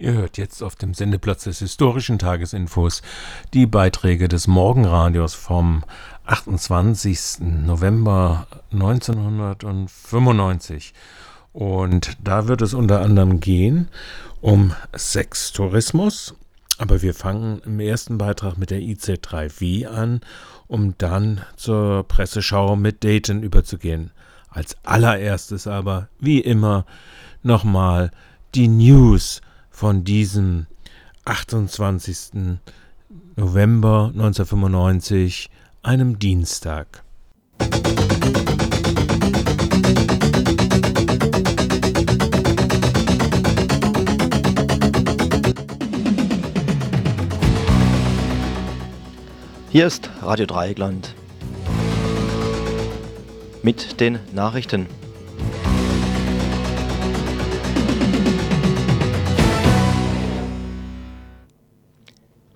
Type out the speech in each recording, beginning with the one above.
Ihr hört jetzt auf dem Sendeplatz des historischen Tagesinfos die Beiträge des Morgenradios vom 28. November 1995. Und da wird es unter anderem gehen um Sextourismus. Aber wir fangen im ersten Beitrag mit der IC3V an, um dann zur Presseschau mit Dayton überzugehen. Als allererstes aber, wie immer, nochmal die News von diesem 28. November 1995, einem Dienstag. Hier ist Radio Dreieckland mit den Nachrichten.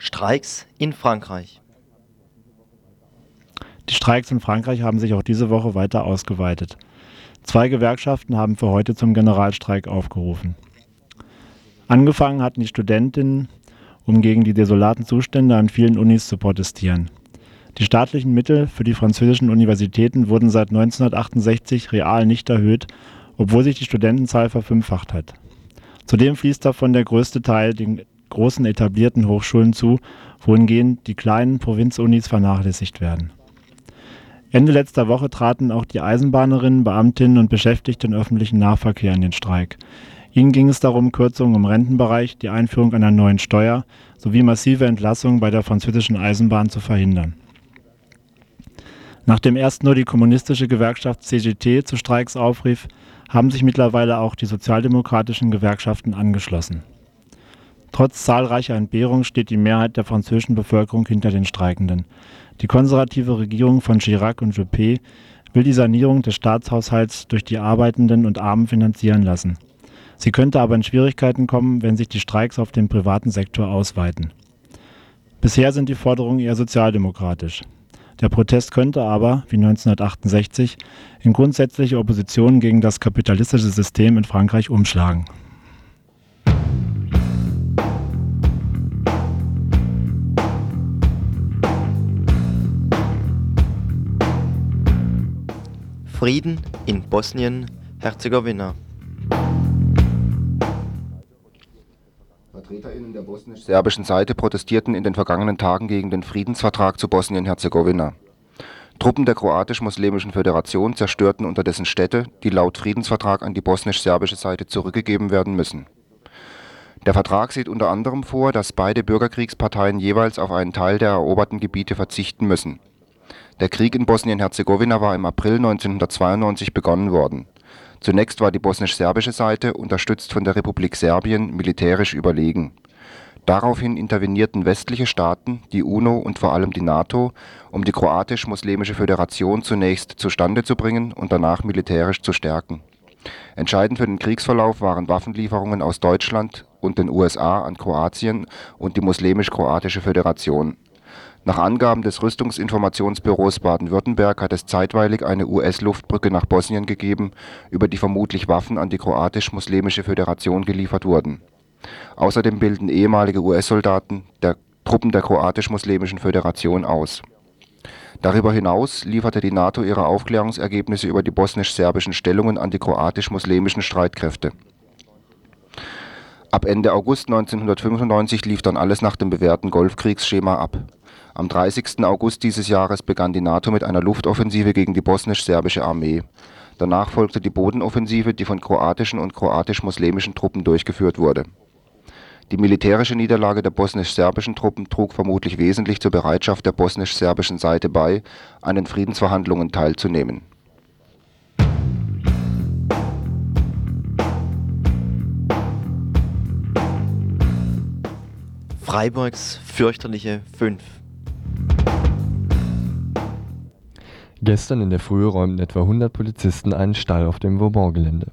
Streiks in Frankreich. Die Streiks in Frankreich haben sich auch diese Woche weiter ausgeweitet. Zwei Gewerkschaften haben für heute zum Generalstreik aufgerufen. Angefangen hatten die Studentinnen, um gegen die desolaten Zustände an vielen Unis zu protestieren. Die staatlichen Mittel für die französischen Universitäten wurden seit 1968 real nicht erhöht, obwohl sich die Studentenzahl verfünffacht hat. Zudem fließt davon der größte Teil den großen etablierten Hochschulen zu, wohingehend die kleinen Provinzunis vernachlässigt werden. Ende letzter Woche traten auch die Eisenbahnerinnen, Beamtinnen und Beschäftigte im öffentlichen Nahverkehr in den Streik. Ihnen ging es darum, Kürzungen im Rentenbereich, die Einführung einer neuen Steuer sowie massive Entlassungen bei der französischen Eisenbahn zu verhindern. Nachdem erst nur die kommunistische Gewerkschaft CGT zu Streiks aufrief, haben sich mittlerweile auch die sozialdemokratischen Gewerkschaften angeschlossen. Trotz zahlreicher Entbehrungen steht die Mehrheit der französischen Bevölkerung hinter den Streikenden. Die konservative Regierung von Chirac und Juppé will die Sanierung des Staatshaushalts durch die Arbeitenden und Armen finanzieren lassen. Sie könnte aber in Schwierigkeiten kommen, wenn sich die Streiks auf den privaten Sektor ausweiten. Bisher sind die Forderungen eher sozialdemokratisch. Der Protest könnte aber, wie 1968, in grundsätzliche Opposition gegen das kapitalistische System in Frankreich umschlagen. Frieden in Bosnien-Herzegowina. VertreterInnen der bosnisch-serbischen Seite protestierten in den vergangenen Tagen gegen den Friedensvertrag zu Bosnien-Herzegowina. Truppen der kroatisch-muslimischen Föderation zerstörten unterdessen Städte, die laut Friedensvertrag an die bosnisch-serbische Seite zurückgegeben werden müssen. Der Vertrag sieht unter anderem vor, dass beide Bürgerkriegsparteien jeweils auf einen Teil der eroberten Gebiete verzichten müssen der Krieg in Bosnien-Herzegowina war im April 1992 begonnen worden. Zunächst war die bosnisch-serbische Seite, unterstützt von der Republik Serbien, militärisch überlegen. Daraufhin intervenierten westliche Staaten, die UNO und vor allem die NATO, um die kroatisch-muslimische Föderation zunächst zustande zu bringen und danach militärisch zu stärken. Entscheidend für den Kriegsverlauf waren Waffenlieferungen aus Deutschland und den USA an Kroatien und die muslimisch-kroatische Föderation nach Angaben des Rüstungsinformationsbüros Baden-Württemberg hat es zeitweilig eine US-Luftbrücke nach Bosnien gegeben, über die vermutlich Waffen an die kroatisch-muslimische Föderation geliefert wurden. Außerdem bilden ehemalige US-Soldaten der Truppen der kroatisch-muslimischen Föderation aus. Darüber hinaus lieferte die NATO ihre Aufklärungsergebnisse über die bosnisch-serbischen Stellungen an die kroatisch-muslimischen Streitkräfte. Ab Ende August 1995 lief dann alles nach dem bewährten Golfkriegsschema ab am 30. August dieses Jahres begann die NATO mit einer Luftoffensive gegen die bosnisch-serbische Armee. Danach folgte die Bodenoffensive, die von kroatischen und kroatisch-muslimischen Truppen durchgeführt wurde. Die militärische Niederlage der bosnisch-serbischen Truppen trug vermutlich wesentlich zur Bereitschaft der bosnisch-serbischen Seite bei, an den Friedensverhandlungen teilzunehmen. Freiburgs fürchterliche 5 Gestern in der Früh räumten etwa 100 Polizisten einen Stall auf dem Vauban-Gelände.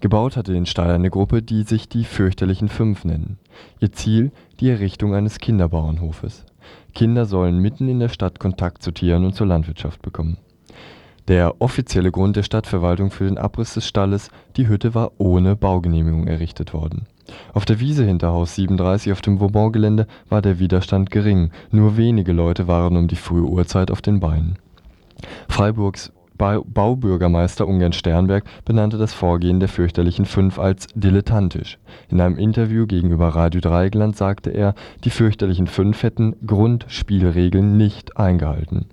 Gebaut hatte den Stall eine Gruppe, die sich die Fürchterlichen Fünf nennen. Ihr Ziel die Errichtung eines Kinderbauernhofes. Kinder sollen mitten in der Stadt Kontakt zu Tieren und zur Landwirtschaft bekommen. Der offizielle Grund der Stadtverwaltung für den Abriss des Stalles, die Hütte war ohne Baugenehmigung errichtet worden. Auf der Wiese hinter Haus 37 auf dem Vauban-Gelände war der Widerstand gering, nur wenige Leute waren um die frühe Uhrzeit auf den Beinen. Freiburgs Baubürgermeister Ungern-Sternberg benannte das Vorgehen der fürchterlichen Fünf als „ dilettantisch “. In einem Interview gegenüber Radio Dreieckland sagte er, die fürchterlichen Fünf hätten „ Grundspielregeln nicht eingehalten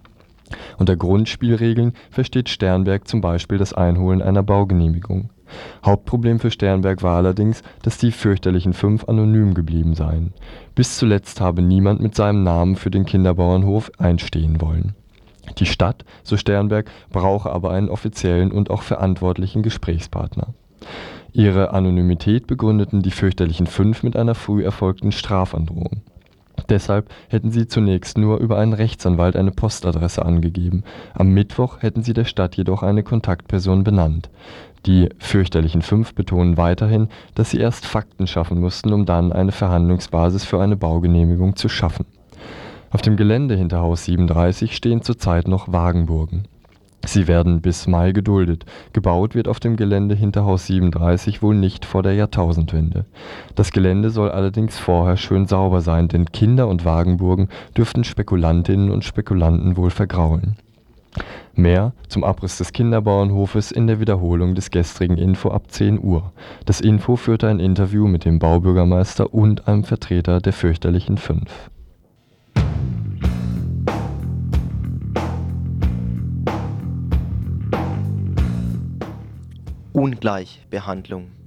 “Unter Grundspielregeln versteht Sternberg zum Beispiel das Einholen einer Baugenehmigung. Hauptproblem für Sternberg war allerdings, dass die fürchterlichen Fünf anonym geblieben seien. Bis zuletzt habe niemand mit seinem Namen für den Kinderbauernhof einstehen wollen die Stadt, so Sternberg, brauche aber einen offiziellen und auch verantwortlichen Gesprächspartner. Ihre Anonymität begründeten die fürchterlichen Fünf mit einer früh erfolgten Strafandrohung. Deshalb hätten sie zunächst nur über einen Rechtsanwalt eine Postadresse angegeben. Am Mittwoch hätten sie der Stadt jedoch eine Kontaktperson benannt. Die fürchterlichen Fünf betonen weiterhin, dass sie erst Fakten schaffen mussten, um dann eine Verhandlungsbasis für eine Baugenehmigung zu schaffen auf dem Gelände hinter Haus 37 stehen zurzeit noch Wagenburgen. Sie werden bis Mai geduldet, gebaut wird auf dem Gelände hinter Haus 37 wohl nicht vor der Jahrtausendwende. Das Gelände soll allerdings vorher schön sauber sein, denn Kinder und Wagenburgen dürften Spekulantinnen und Spekulanten wohl vergraulen. Mehr zum Abriss des Kinderbauernhofes in der Wiederholung des gestrigen Info ab 10 Uhr. Das Info führte ein Interview mit dem Baubürgermeister und einem Vertreter der fürchterlichen Fünf Ungleichbehandlung.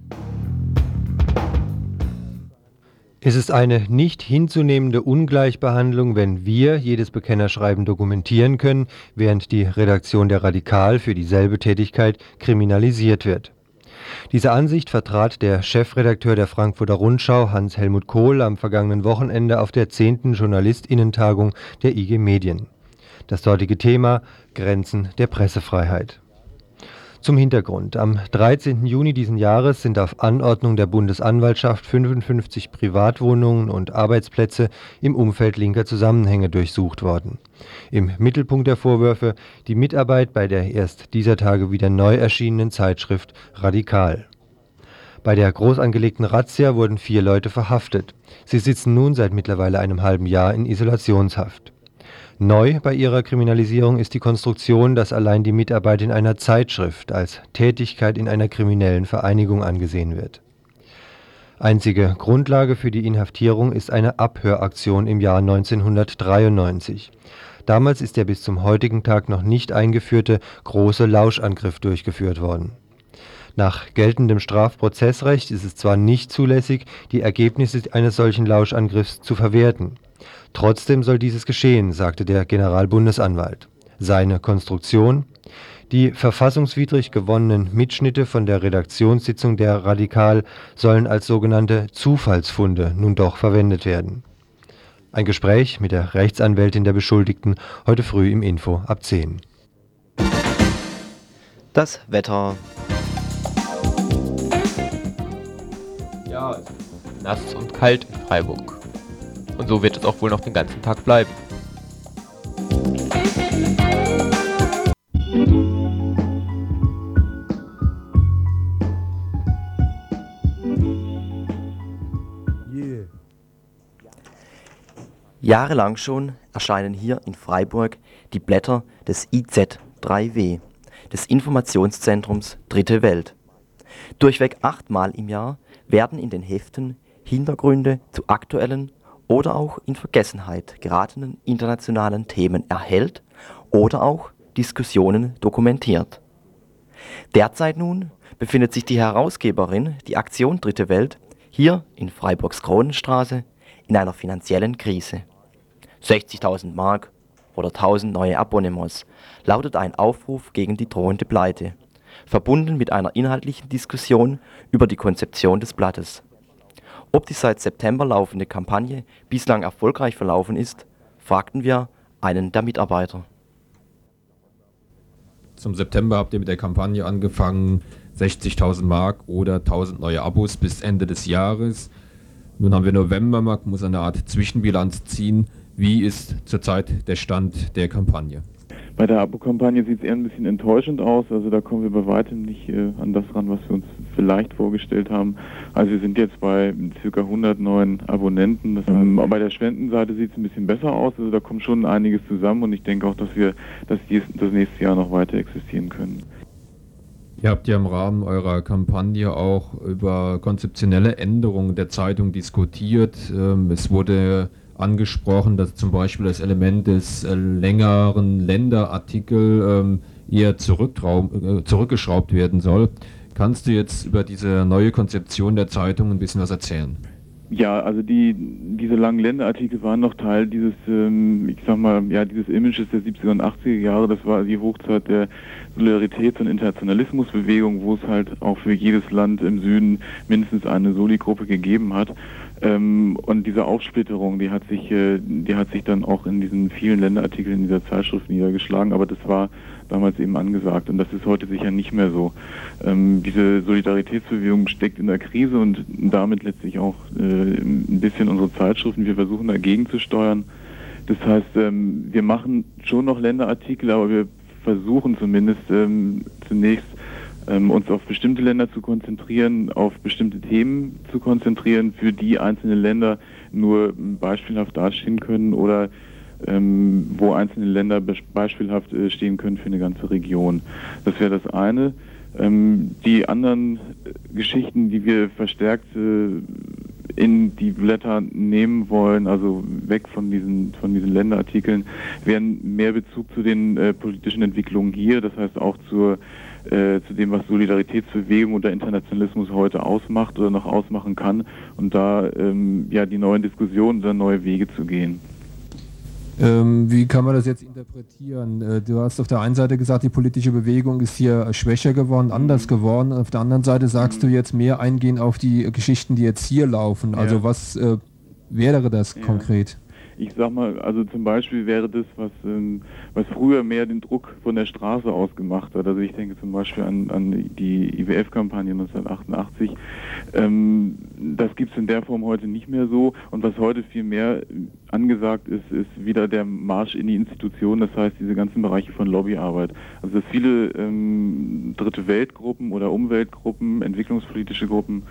Es ist eine nicht hinzunehmende Ungleichbehandlung, wenn wir jedes Bekennerschreiben dokumentieren können, während die Redaktion der Radikal für dieselbe Tätigkeit kriminalisiert wird. Diese Ansicht vertrat der Chefredakteur der Frankfurter Rundschau Hans-Helmut Kohl am vergangenen Wochenende auf der 10. Journalistinnentagung der IG Medien. Das dortige Thema Grenzen der Pressefreiheit. Zum Hintergrund. Am 13. Juni diesen Jahres sind auf Anordnung der Bundesanwaltschaft 55 Privatwohnungen und Arbeitsplätze im Umfeld linker Zusammenhänge durchsucht worden. Im Mittelpunkt der Vorwürfe die Mitarbeit bei der erst dieser Tage wieder neu erschienenen Zeitschrift Radikal. Bei der groß angelegten Razzia wurden vier Leute verhaftet. Sie sitzen nun seit mittlerweile einem halben Jahr in Isolationshaft. Neu bei ihrer Kriminalisierung ist die Konstruktion, dass allein die Mitarbeit in einer Zeitschrift als Tätigkeit in einer kriminellen Vereinigung angesehen wird. Einzige Grundlage für die Inhaftierung ist eine Abhöraktion im Jahr 1993. Damals ist der bis zum heutigen Tag noch nicht eingeführte große Lauschangriff durchgeführt worden. Nach geltendem Strafprozessrecht ist es zwar nicht zulässig, die Ergebnisse eines solchen Lauschangriffs zu verwerten Trotzdem soll dieses geschehen, sagte der Generalbundesanwalt. Seine Konstruktion? Die verfassungswidrig gewonnenen Mitschnitte von der Redaktionssitzung der Radikal sollen als sogenannte Zufallsfunde nun doch verwendet werden. Ein Gespräch mit der Rechtsanwältin der Beschuldigten heute früh im Info ab 10. Das Wetter. Ja, nass und kalt in Freiburg. Und so wird es auch wohl noch den ganzen Tag bleiben. Jahrelang schon erscheinen hier in Freiburg die Blätter des IZ3W, des Informationszentrums Dritte Welt. Durchweg achtmal im Jahr werden in den Heften Hintergründe zu aktuellen oder auch in Vergessenheit geratenen internationalen Themen erhält oder auch Diskussionen dokumentiert. Derzeit nun befindet sich die Herausgeberin, die Aktion Dritte Welt, hier in Freiburgs Kronenstraße in einer finanziellen Krise. 60.000 Mark oder 1000 neue Abonnements lautet ein Aufruf gegen die drohende Pleite, verbunden mit einer inhaltlichen Diskussion über die Konzeption des Blattes. Ob die seit September laufende Kampagne bislang erfolgreich verlaufen ist, fragten wir einen der Mitarbeiter. Zum September habt ihr mit der Kampagne angefangen, 60.000 Mark oder 1000 neue Abos bis Ende des Jahres. Nun haben wir November, man muss eine Art Zwischenbilanz ziehen. Wie ist zurzeit der Stand der Kampagne? Bei der Abo-Kampagne sieht es eher ein bisschen enttäuschend aus. Also da kommen wir bei weitem nicht äh, an das ran, was wir uns vielleicht vorgestellt haben. Also wir sind jetzt bei ca. 100 neuen Abonnenten. Das, ähm, bei der Spendenseite sieht es ein bisschen besser aus. Also da kommt schon einiges zusammen und ich denke auch, dass wir dass dies, das nächste Jahr noch weiter existieren können. Ihr habt ja im Rahmen eurer Kampagne auch über konzeptionelle Änderungen der Zeitung diskutiert. Ähm, es wurde angesprochen, dass zum Beispiel das Element des äh, längeren Länderartikel ähm, eher äh, zurückgeschraubt werden soll. Kannst du jetzt über diese neue Konzeption der Zeitung ein bisschen was erzählen? Ja, also die, diese langen Länderartikel waren noch Teil dieses, ähm, ich sag mal, ja, dieses Images der 70er und 80er Jahre. Das war die Hochzeit der Solidaritäts- und Internationalismusbewegung, wo es halt auch für jedes Land im Süden mindestens eine Soli-Gruppe gegeben hat. Ähm, und diese Aufsplitterung, die hat sich, äh, die hat sich dann auch in diesen vielen Länderartikeln in dieser Zeitschrift niedergeschlagen, aber das war damals eben angesagt und das ist heute sicher nicht mehr so. Ähm, diese Solidaritätsbewegung steckt in der Krise und damit letztlich auch äh, ein bisschen unsere Zeitschriften. Wir versuchen dagegen zu steuern. Das heißt, ähm, wir machen schon noch Länderartikel, aber wir versuchen zumindest ähm, zunächst ähm, uns auf bestimmte Länder zu konzentrieren, auf bestimmte Themen zu konzentrieren, für die einzelne Länder nur beispielhaft dastehen können oder ähm, wo einzelne Länder beispielhaft äh, stehen können für eine ganze Region. Das wäre das eine. Ähm, die anderen äh, Geschichten, die wir verstärkt äh, in die Blätter nehmen wollen, also weg von diesen von diesen Länderartikeln, wären mehr Bezug zu den äh, politischen Entwicklungen hier, das heißt auch zur äh, zu dem, was Solidaritätsbewegung oder Internationalismus heute ausmacht oder noch ausmachen kann und da ähm, ja die neuen Diskussionen oder neue Wege zu gehen. Ähm, wie kann man das jetzt interpretieren? Äh, du hast auf der einen Seite gesagt, die politische Bewegung ist hier schwächer geworden, anders mhm. geworden. Auf der anderen Seite sagst mhm. du jetzt mehr eingehen auf die Geschichten, die jetzt hier laufen. Also ja. was äh, wäre das ja. konkret? Ich sag mal, also zum Beispiel wäre das, was, ähm, was früher mehr den Druck von der Straße aus gemacht hat. Also ich denke zum Beispiel an, an die IWF-Kampagne 1988. Ähm, das gibt es in der Form heute nicht mehr so. Und was heute viel mehr angesagt ist, ist wieder der Marsch in die Institution, das heißt diese ganzen Bereiche von Lobbyarbeit. Also dass viele ähm, dritte Weltgruppen oder Umweltgruppen, entwicklungspolitische Gruppen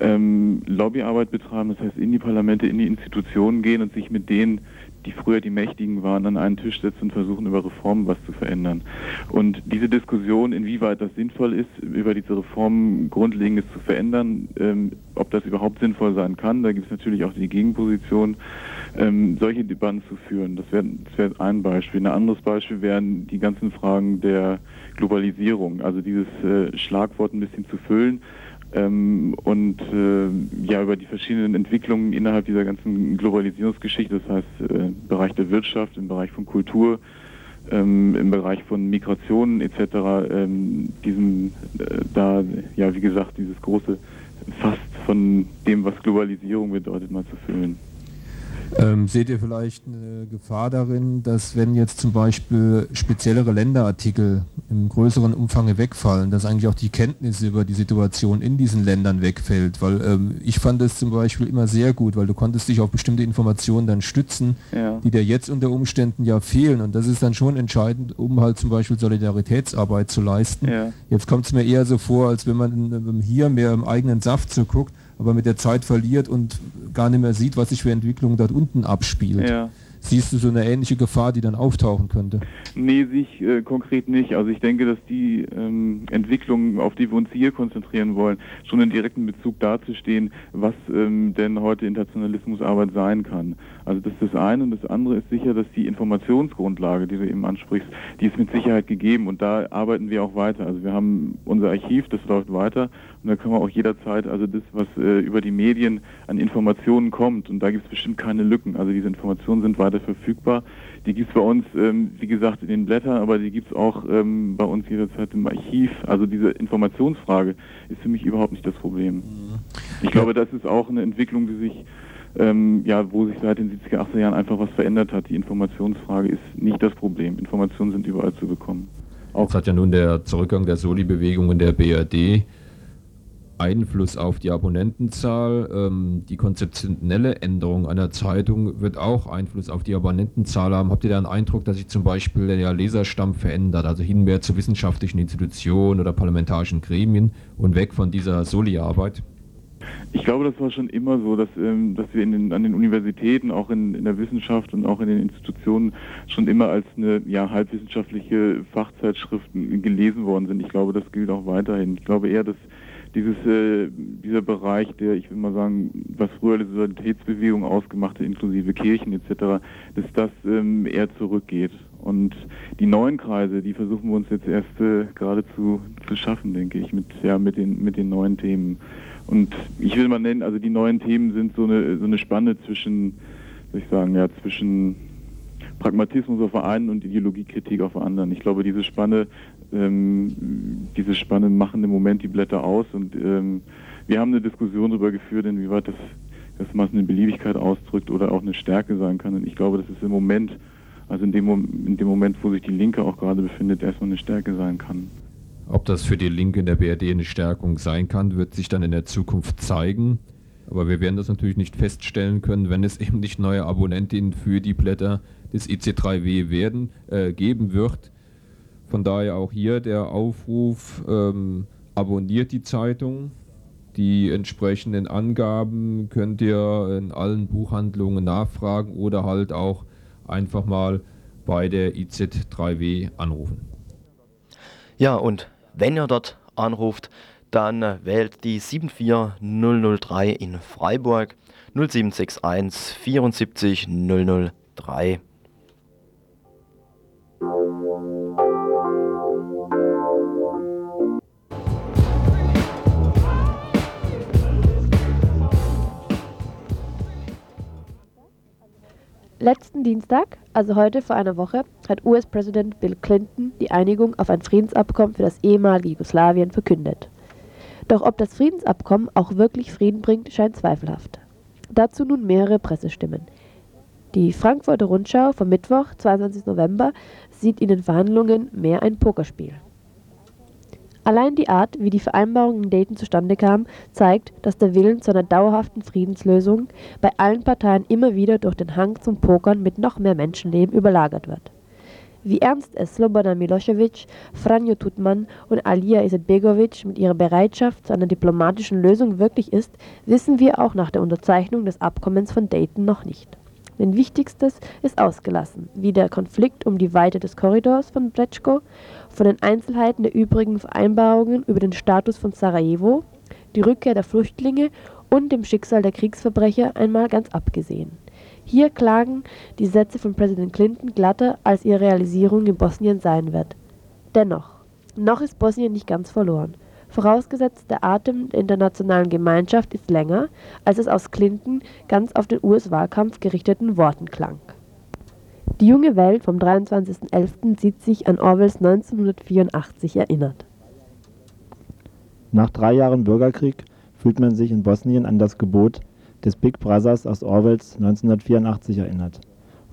ähm, Lobbyarbeit betreiben, das heißt in die Parlamente, in die Institutionen gehen und sich mit denen, die früher die Mächtigen waren, an einen Tisch setzen und versuchen, über Reformen was zu verändern. Und diese Diskussion, inwieweit das sinnvoll ist, über diese Reformen Grundlegendes zu verändern, ähm, ob das überhaupt sinnvoll sein kann, da gibt es natürlich auch die Gegenposition, ähm, solche Debatten zu führen. Das wäre wär ein Beispiel. Ein anderes Beispiel wären die ganzen Fragen der Globalisierung, also dieses äh, Schlagwort ein bisschen zu füllen und äh, ja über die verschiedenen Entwicklungen innerhalb dieser ganzen Globalisierungsgeschichte, das heißt äh, im Bereich der Wirtschaft, im Bereich von Kultur, ähm, im Bereich von Migration etc. Ähm, diesem äh, da ja wie gesagt dieses große Fast von dem, was Globalisierung bedeutet, mal zu füllen. Ähm, seht ihr vielleicht eine Gefahr darin, dass wenn jetzt zum Beispiel speziellere Länderartikel im größeren Umfang wegfallen, dass eigentlich auch die Kenntnis über die Situation in diesen Ländern wegfällt? Weil ähm, ich fand es zum Beispiel immer sehr gut, weil du konntest dich auf bestimmte Informationen dann stützen, ja. die dir jetzt unter Umständen ja fehlen. Und das ist dann schon entscheidend, um halt zum Beispiel Solidaritätsarbeit zu leisten. Ja. Jetzt kommt es mir eher so vor, als wenn man hier mehr im eigenen Saft so guckt aber mit der Zeit verliert und gar nicht mehr sieht, was sich für Entwicklungen dort unten abspielt. Ja. Siehst du so eine ähnliche Gefahr, die dann auftauchen könnte? Nee, sich äh, konkret nicht. Also ich denke, dass die ähm, Entwicklungen, auf die wir uns hier konzentrieren wollen, schon in direktem Bezug dazu stehen, was ähm, denn heute Internationalismusarbeit sein kann. Also das ist das eine und das andere ist sicher, dass die Informationsgrundlage, die du eben ansprichst, die ist mit Sicherheit gegeben und da arbeiten wir auch weiter. Also wir haben unser Archiv, das läuft weiter und da können wir auch jederzeit, also das, was äh, über die Medien an Informationen kommt und da gibt es bestimmt keine Lücken. Also diese Informationen sind weiter verfügbar. Die gibt es bei uns, ähm, wie gesagt, in den Blättern, aber die gibt es auch ähm, bei uns jederzeit im Archiv. Also diese Informationsfrage ist für mich überhaupt nicht das Problem. Mhm. Ich glaube, das ist auch eine Entwicklung, die sich ähm, ja, wo sich seit den 70er, 80er Jahren einfach was verändert hat. Die Informationsfrage ist nicht das Problem. Informationen sind überall zu bekommen. Auch Jetzt hat ja nun der Zurückgang der Soli-Bewegung in der BRD Einfluss auf die Abonnentenzahl. Ähm, die konzeptionelle Änderung einer Zeitung wird auch Einfluss auf die Abonnentenzahl haben. Habt ihr da einen Eindruck, dass sich zum Beispiel der Leserstamm verändert, also hin mehr zu wissenschaftlichen Institutionen oder parlamentarischen Gremien und weg von dieser Soli-Arbeit? Ich glaube, das war schon immer so, dass, ähm, dass wir den, an den Universitäten, auch in, in, der Wissenschaft und auch in den Institutionen schon immer als eine ja, halbwissenschaftliche Fachzeitschriften gelesen worden sind. Ich glaube, das gilt auch weiterhin. Ich glaube eher, dass dieses, äh, dieser Bereich, der, ich will mal sagen, was früher die Solidaritätsbewegung ausgemacht hat, inklusive Kirchen etc., dass das ähm, eher zurückgeht. Und die neuen Kreise, die versuchen wir uns jetzt erst äh, gerade zu, zu schaffen, denke ich, mit, ja, mit, den, mit den neuen Themen. Und ich will mal nennen, also die neuen Themen sind so eine, so eine Spanne zwischen, soll ich sagen, ja, zwischen Pragmatismus auf der einen und Ideologiekritik auf der anderen. Ich glaube, diese Spanne, ähm, diese Spanne machen im Moment die Blätter aus und ähm, wir haben eine Diskussion darüber geführt, inwieweit das, das mal eine Beliebigkeit ausdrückt oder auch eine Stärke sein kann. Und ich glaube, das ist im Moment, also in dem, in dem Moment, wo sich die Linke auch gerade befindet, erstmal eine Stärke sein kann. Ob das für die Linke in der BRD eine Stärkung sein kann, wird sich dann in der Zukunft zeigen. Aber wir werden das natürlich nicht feststellen können, wenn es eben nicht neue Abonnentinnen für die Blätter des IC3W werden, äh, geben wird. Von daher auch hier der Aufruf, ähm, abonniert die Zeitung. Die entsprechenden Angaben könnt ihr in allen Buchhandlungen nachfragen oder halt auch einfach mal bei der IZ3W anrufen. Ja, und wenn ihr dort anruft, dann wählt die 74003 in Freiburg 0761 74 003. Letzten Dienstag, also heute vor einer Woche, hat US-Präsident Bill Clinton die Einigung auf ein Friedensabkommen für das ehemalige Jugoslawien verkündet. Doch ob das Friedensabkommen auch wirklich Frieden bringt, scheint zweifelhaft. Dazu nun mehrere Pressestimmen. Die Frankfurter Rundschau vom Mittwoch, 22. November, sieht in den Verhandlungen mehr ein Pokerspiel. Allein die Art, wie die Vereinbarung in Dayton zustande kam, zeigt, dass der Willen zu einer dauerhaften Friedenslösung bei allen Parteien immer wieder durch den Hang zum Pokern mit noch mehr Menschenleben überlagert wird. Wie ernst es Slobodan Milosevic, Franjo Tutman und Alija Izetbegovic mit ihrer Bereitschaft zu einer diplomatischen Lösung wirklich ist, wissen wir auch nach der Unterzeichnung des Abkommens von Dayton noch nicht. Denn Wichtigstes ist ausgelassen, wie der Konflikt um die Weite des Korridors von Brečko von den Einzelheiten der übrigen Vereinbarungen über den Status von Sarajevo, die Rückkehr der Flüchtlinge und dem Schicksal der Kriegsverbrecher einmal ganz abgesehen. Hier klagen die Sätze von Präsident Clinton glatter, als ihre Realisierung in Bosnien sein wird. Dennoch, noch ist Bosnien nicht ganz verloren. Vorausgesetzt, der Atem der internationalen Gemeinschaft ist länger, als es aus Clinton ganz auf den US-Wahlkampf gerichteten Worten klang. Die junge Welt vom 23.11. sieht sich an Orwells 1984 erinnert. Nach drei Jahren Bürgerkrieg fühlt man sich in Bosnien an das Gebot des Big Brothers aus Orwells 1984 erinnert.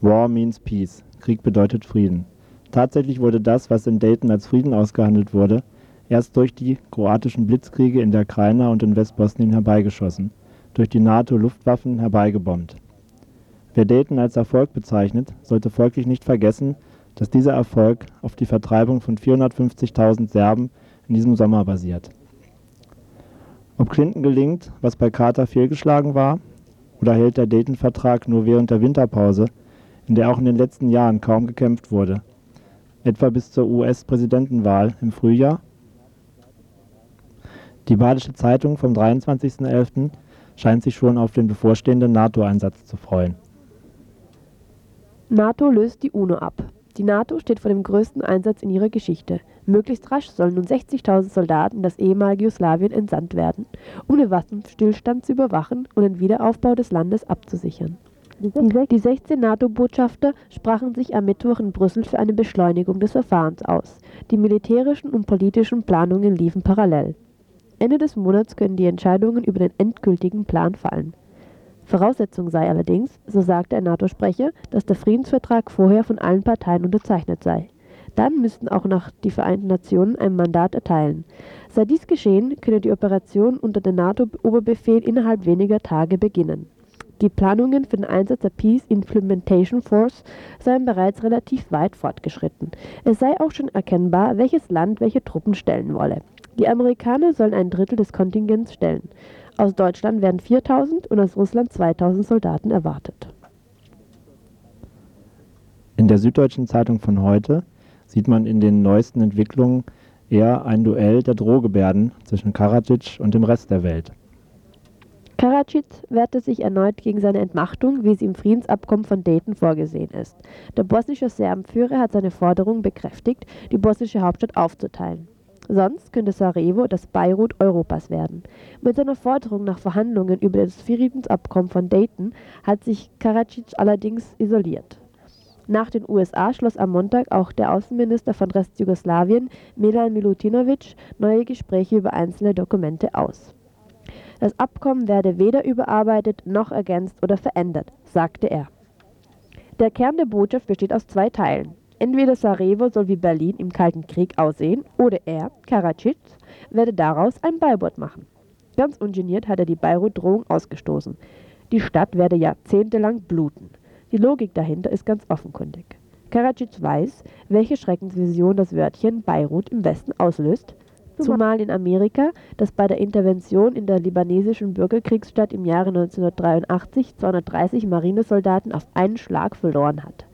War means peace. Krieg bedeutet Frieden. Tatsächlich wurde das, was in Dayton als Frieden ausgehandelt wurde, erst durch die kroatischen Blitzkriege in der Krajina und in Westbosnien herbeigeschossen, durch die NATO-Luftwaffen herbeigebombt. Wer Dayton als Erfolg bezeichnet, sollte folglich nicht vergessen, dass dieser Erfolg auf die Vertreibung von 450.000 Serben in diesem Sommer basiert. Ob Clinton gelingt, was bei Carter fehlgeschlagen war, oder hält der Dayton-Vertrag nur während der Winterpause, in der auch in den letzten Jahren kaum gekämpft wurde, etwa bis zur US-Präsidentenwahl im Frühjahr? Die Badische Zeitung vom 23.11. scheint sich schon auf den bevorstehenden NATO-Einsatz zu freuen. NATO löst die UNO ab. Die NATO steht vor dem größten Einsatz in ihrer Geschichte. Möglichst rasch sollen nun 60.000 Soldaten das ehemalige Jugoslawien entsandt werden, um den Waffenstillstand zu überwachen und den Wiederaufbau des Landes abzusichern. Die 16 NATO-Botschafter sprachen sich am Mittwoch in Brüssel für eine Beschleunigung des Verfahrens aus. Die militärischen und politischen Planungen liefen parallel. Ende des Monats können die Entscheidungen über den endgültigen Plan fallen. Voraussetzung sei allerdings, so sagte ein NATO-Sprecher, dass der Friedensvertrag vorher von allen Parteien unterzeichnet sei. Dann müssten auch noch die Vereinten Nationen ein Mandat erteilen. Sei dies geschehen, könne die Operation unter dem NATO-Oberbefehl innerhalb weniger Tage beginnen. Die Planungen für den Einsatz der Peace Implementation Force seien bereits relativ weit fortgeschritten. Es sei auch schon erkennbar, welches Land welche Truppen stellen wolle. Die Amerikaner sollen ein Drittel des Kontingents stellen. Aus Deutschland werden 4000 und aus Russland 2000 Soldaten erwartet. In der Süddeutschen Zeitung von heute sieht man in den neuesten Entwicklungen eher ein Duell der Drohgebärden zwischen Karadzic und dem Rest der Welt. Karadzic wehrte sich erneut gegen seine Entmachtung, wie sie im Friedensabkommen von Dayton vorgesehen ist. Der bosnische Serbenführer hat seine Forderung bekräftigt, die bosnische Hauptstadt aufzuteilen. Sonst könnte Sarajevo das Beirut Europas werden. Mit seiner Forderung nach Verhandlungen über das Friedensabkommen von Dayton hat sich Karadzic allerdings isoliert. Nach den USA schloss am Montag auch der Außenminister von Restjugoslawien, Milan Milutinovic, neue Gespräche über einzelne Dokumente aus. Das Abkommen werde weder überarbeitet noch ergänzt oder verändert, sagte er. Der Kern der Botschaft besteht aus zwei Teilen. Entweder Sarajevo soll wie Berlin im Kalten Krieg aussehen, oder er, Karadzic, werde daraus ein Beirut machen. Ganz ungeniert hat er die Beirut-Drohung ausgestoßen. Die Stadt werde jahrzehntelang bluten. Die Logik dahinter ist ganz offenkundig. Karadzic weiß, welche Schreckensvision das Wörtchen Beirut im Westen auslöst, zumal in Amerika, das bei der Intervention in der libanesischen Bürgerkriegsstadt im Jahre 1983 230 Marinesoldaten auf einen Schlag verloren hat.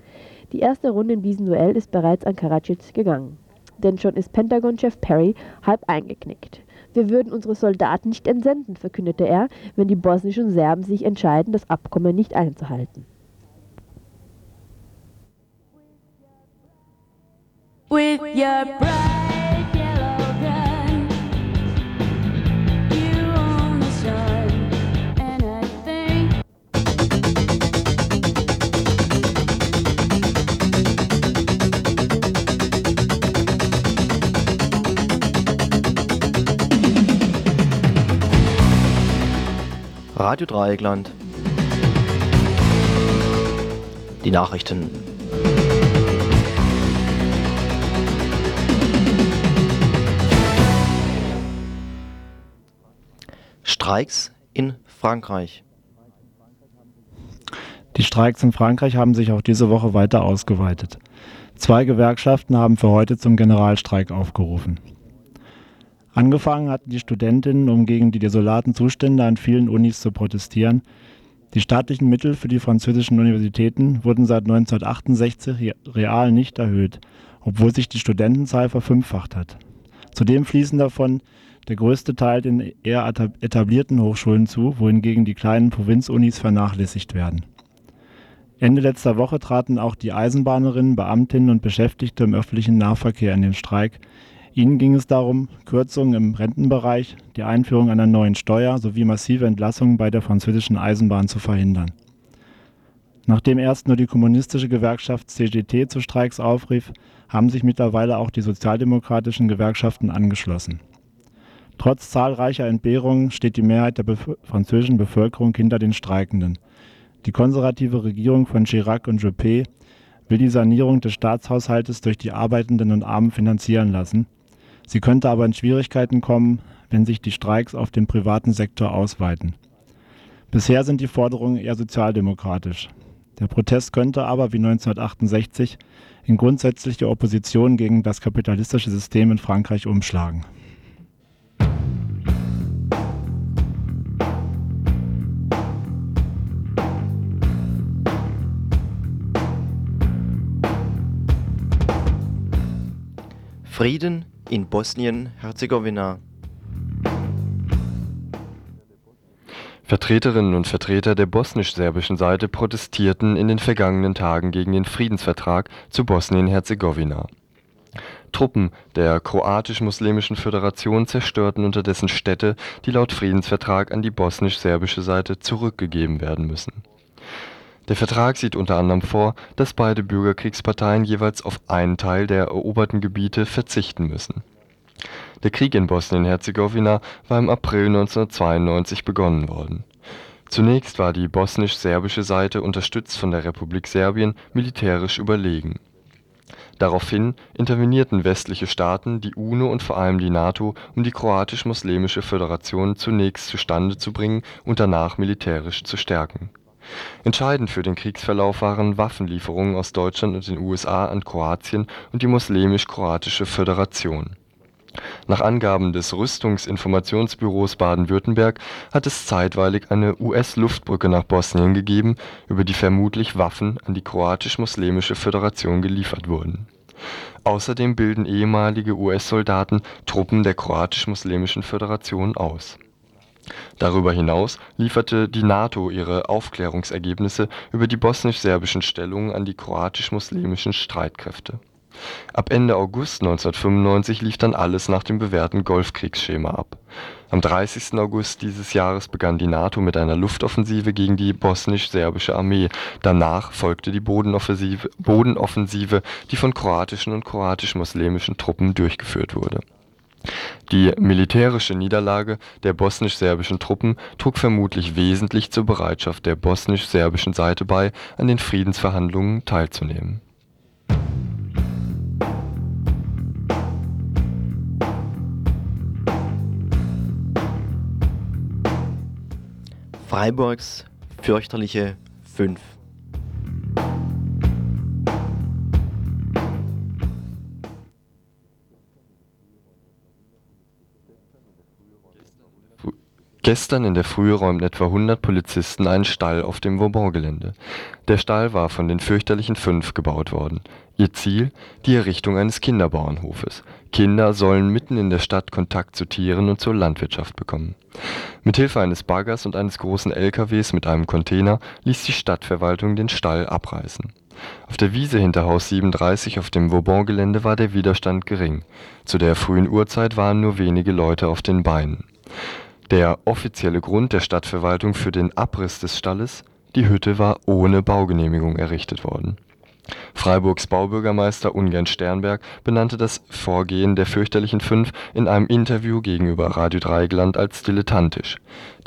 Die erste Runde in diesem Duell ist bereits an Karadzic gegangen. Denn schon ist Pentagon-Chef Perry halb eingeknickt. Wir würden unsere Soldaten nicht entsenden, verkündete er, wenn die bosnischen Serben sich entscheiden, das Abkommen nicht einzuhalten. With your bright Radio Dreieckland. Die Nachrichten. Streiks in Frankreich. Die Streiks in Frankreich haben sich auch diese Woche weiter ausgeweitet. Zwei Gewerkschaften haben für heute zum Generalstreik aufgerufen. Angefangen hatten die Studentinnen, um gegen die desolaten Zustände an vielen Unis zu protestieren. Die staatlichen Mittel für die französischen Universitäten wurden seit 1968 real nicht erhöht, obwohl sich die Studentenzahl verfünffacht hat. Zudem fließen davon der größte Teil den eher etablierten Hochschulen zu, wohingegen die kleinen Provinzunis vernachlässigt werden. Ende letzter Woche traten auch die Eisenbahnerinnen, Beamtinnen und Beschäftigte im öffentlichen Nahverkehr in den Streik. Ihnen ging es darum, Kürzungen im Rentenbereich, die Einführung einer neuen Steuer sowie massive Entlassungen bei der französischen Eisenbahn zu verhindern. Nachdem erst nur die kommunistische Gewerkschaft CGT zu Streiks aufrief, haben sich mittlerweile auch die sozialdemokratischen Gewerkschaften angeschlossen. Trotz zahlreicher Entbehrungen steht die Mehrheit der bef französischen Bevölkerung hinter den Streikenden. Die konservative Regierung von Chirac und Juppé will die Sanierung des Staatshaushaltes durch die Arbeitenden und Armen finanzieren lassen. Sie könnte aber in Schwierigkeiten kommen, wenn sich die Streiks auf den privaten Sektor ausweiten. Bisher sind die Forderungen eher sozialdemokratisch. Der Protest könnte aber wie 1968 in grundsätzliche Opposition gegen das kapitalistische System in Frankreich umschlagen. Frieden in Bosnien-Herzegowina. Vertreterinnen und Vertreter der bosnisch-serbischen Seite protestierten in den vergangenen Tagen gegen den Friedensvertrag zu Bosnien-Herzegowina. Truppen der kroatisch-muslimischen Föderation zerstörten unterdessen Städte, die laut Friedensvertrag an die bosnisch-serbische Seite zurückgegeben werden müssen. Der Vertrag sieht unter anderem vor, dass beide Bürgerkriegsparteien jeweils auf einen Teil der eroberten Gebiete verzichten müssen. Der Krieg in Bosnien-Herzegowina war im April 1992 begonnen worden. Zunächst war die bosnisch-serbische Seite unterstützt von der Republik Serbien militärisch überlegen. Daraufhin intervenierten westliche Staaten, die UNO und vor allem die NATO, um die Kroatisch-Muslimische Föderation zunächst zustande zu bringen und danach militärisch zu stärken. Entscheidend für den Kriegsverlauf waren Waffenlieferungen aus Deutschland und den USA an Kroatien und die Muslimisch-Kroatische Föderation. Nach Angaben des Rüstungsinformationsbüros Baden-Württemberg hat es zeitweilig eine US-Luftbrücke nach Bosnien gegeben, über die vermutlich Waffen an die Kroatisch-Muslimische Föderation geliefert wurden. Außerdem bilden ehemalige US-Soldaten Truppen der Kroatisch-Muslimischen Föderation aus. Darüber hinaus lieferte die NATO ihre Aufklärungsergebnisse über die bosnisch-serbischen Stellungen an die kroatisch-muslimischen Streitkräfte. Ab Ende August 1995 lief dann alles nach dem bewährten Golfkriegsschema ab. Am 30. August dieses Jahres begann die NATO mit einer Luftoffensive gegen die bosnisch-serbische Armee, danach folgte die Bodenoffensive, Bodenoffensive, die von kroatischen und kroatisch-muslimischen Truppen durchgeführt wurde. Die militärische Niederlage der bosnisch-serbischen Truppen trug vermutlich wesentlich zur Bereitschaft der bosnisch-serbischen Seite bei, an den Friedensverhandlungen teilzunehmen. Freiburgs fürchterliche Fünf. Gestern in der Früh räumten etwa 100 Polizisten einen Stall auf dem Vauban-Gelände. Der Stall war von den fürchterlichen Fünf gebaut worden. Ihr Ziel? Die Errichtung eines Kinderbauernhofes. Kinder sollen mitten in der Stadt Kontakt zu Tieren und zur Landwirtschaft bekommen. Mithilfe eines Baggers und eines großen LKWs mit einem Container ließ die Stadtverwaltung den Stall abreißen. Auf der Wiese hinter Haus 37 auf dem Vauban-Gelände war der Widerstand gering. Zu der frühen Uhrzeit waren nur wenige Leute auf den Beinen. Der offizielle Grund der Stadtverwaltung für den Abriss des Stalles? Die Hütte war ohne Baugenehmigung errichtet worden Freiburgs Baubürgermeister Ungern Sternberg benannte das Vorgehen der fürchterlichen Fünf in einem Interview gegenüber Radio Dreieckland als dilettantisch.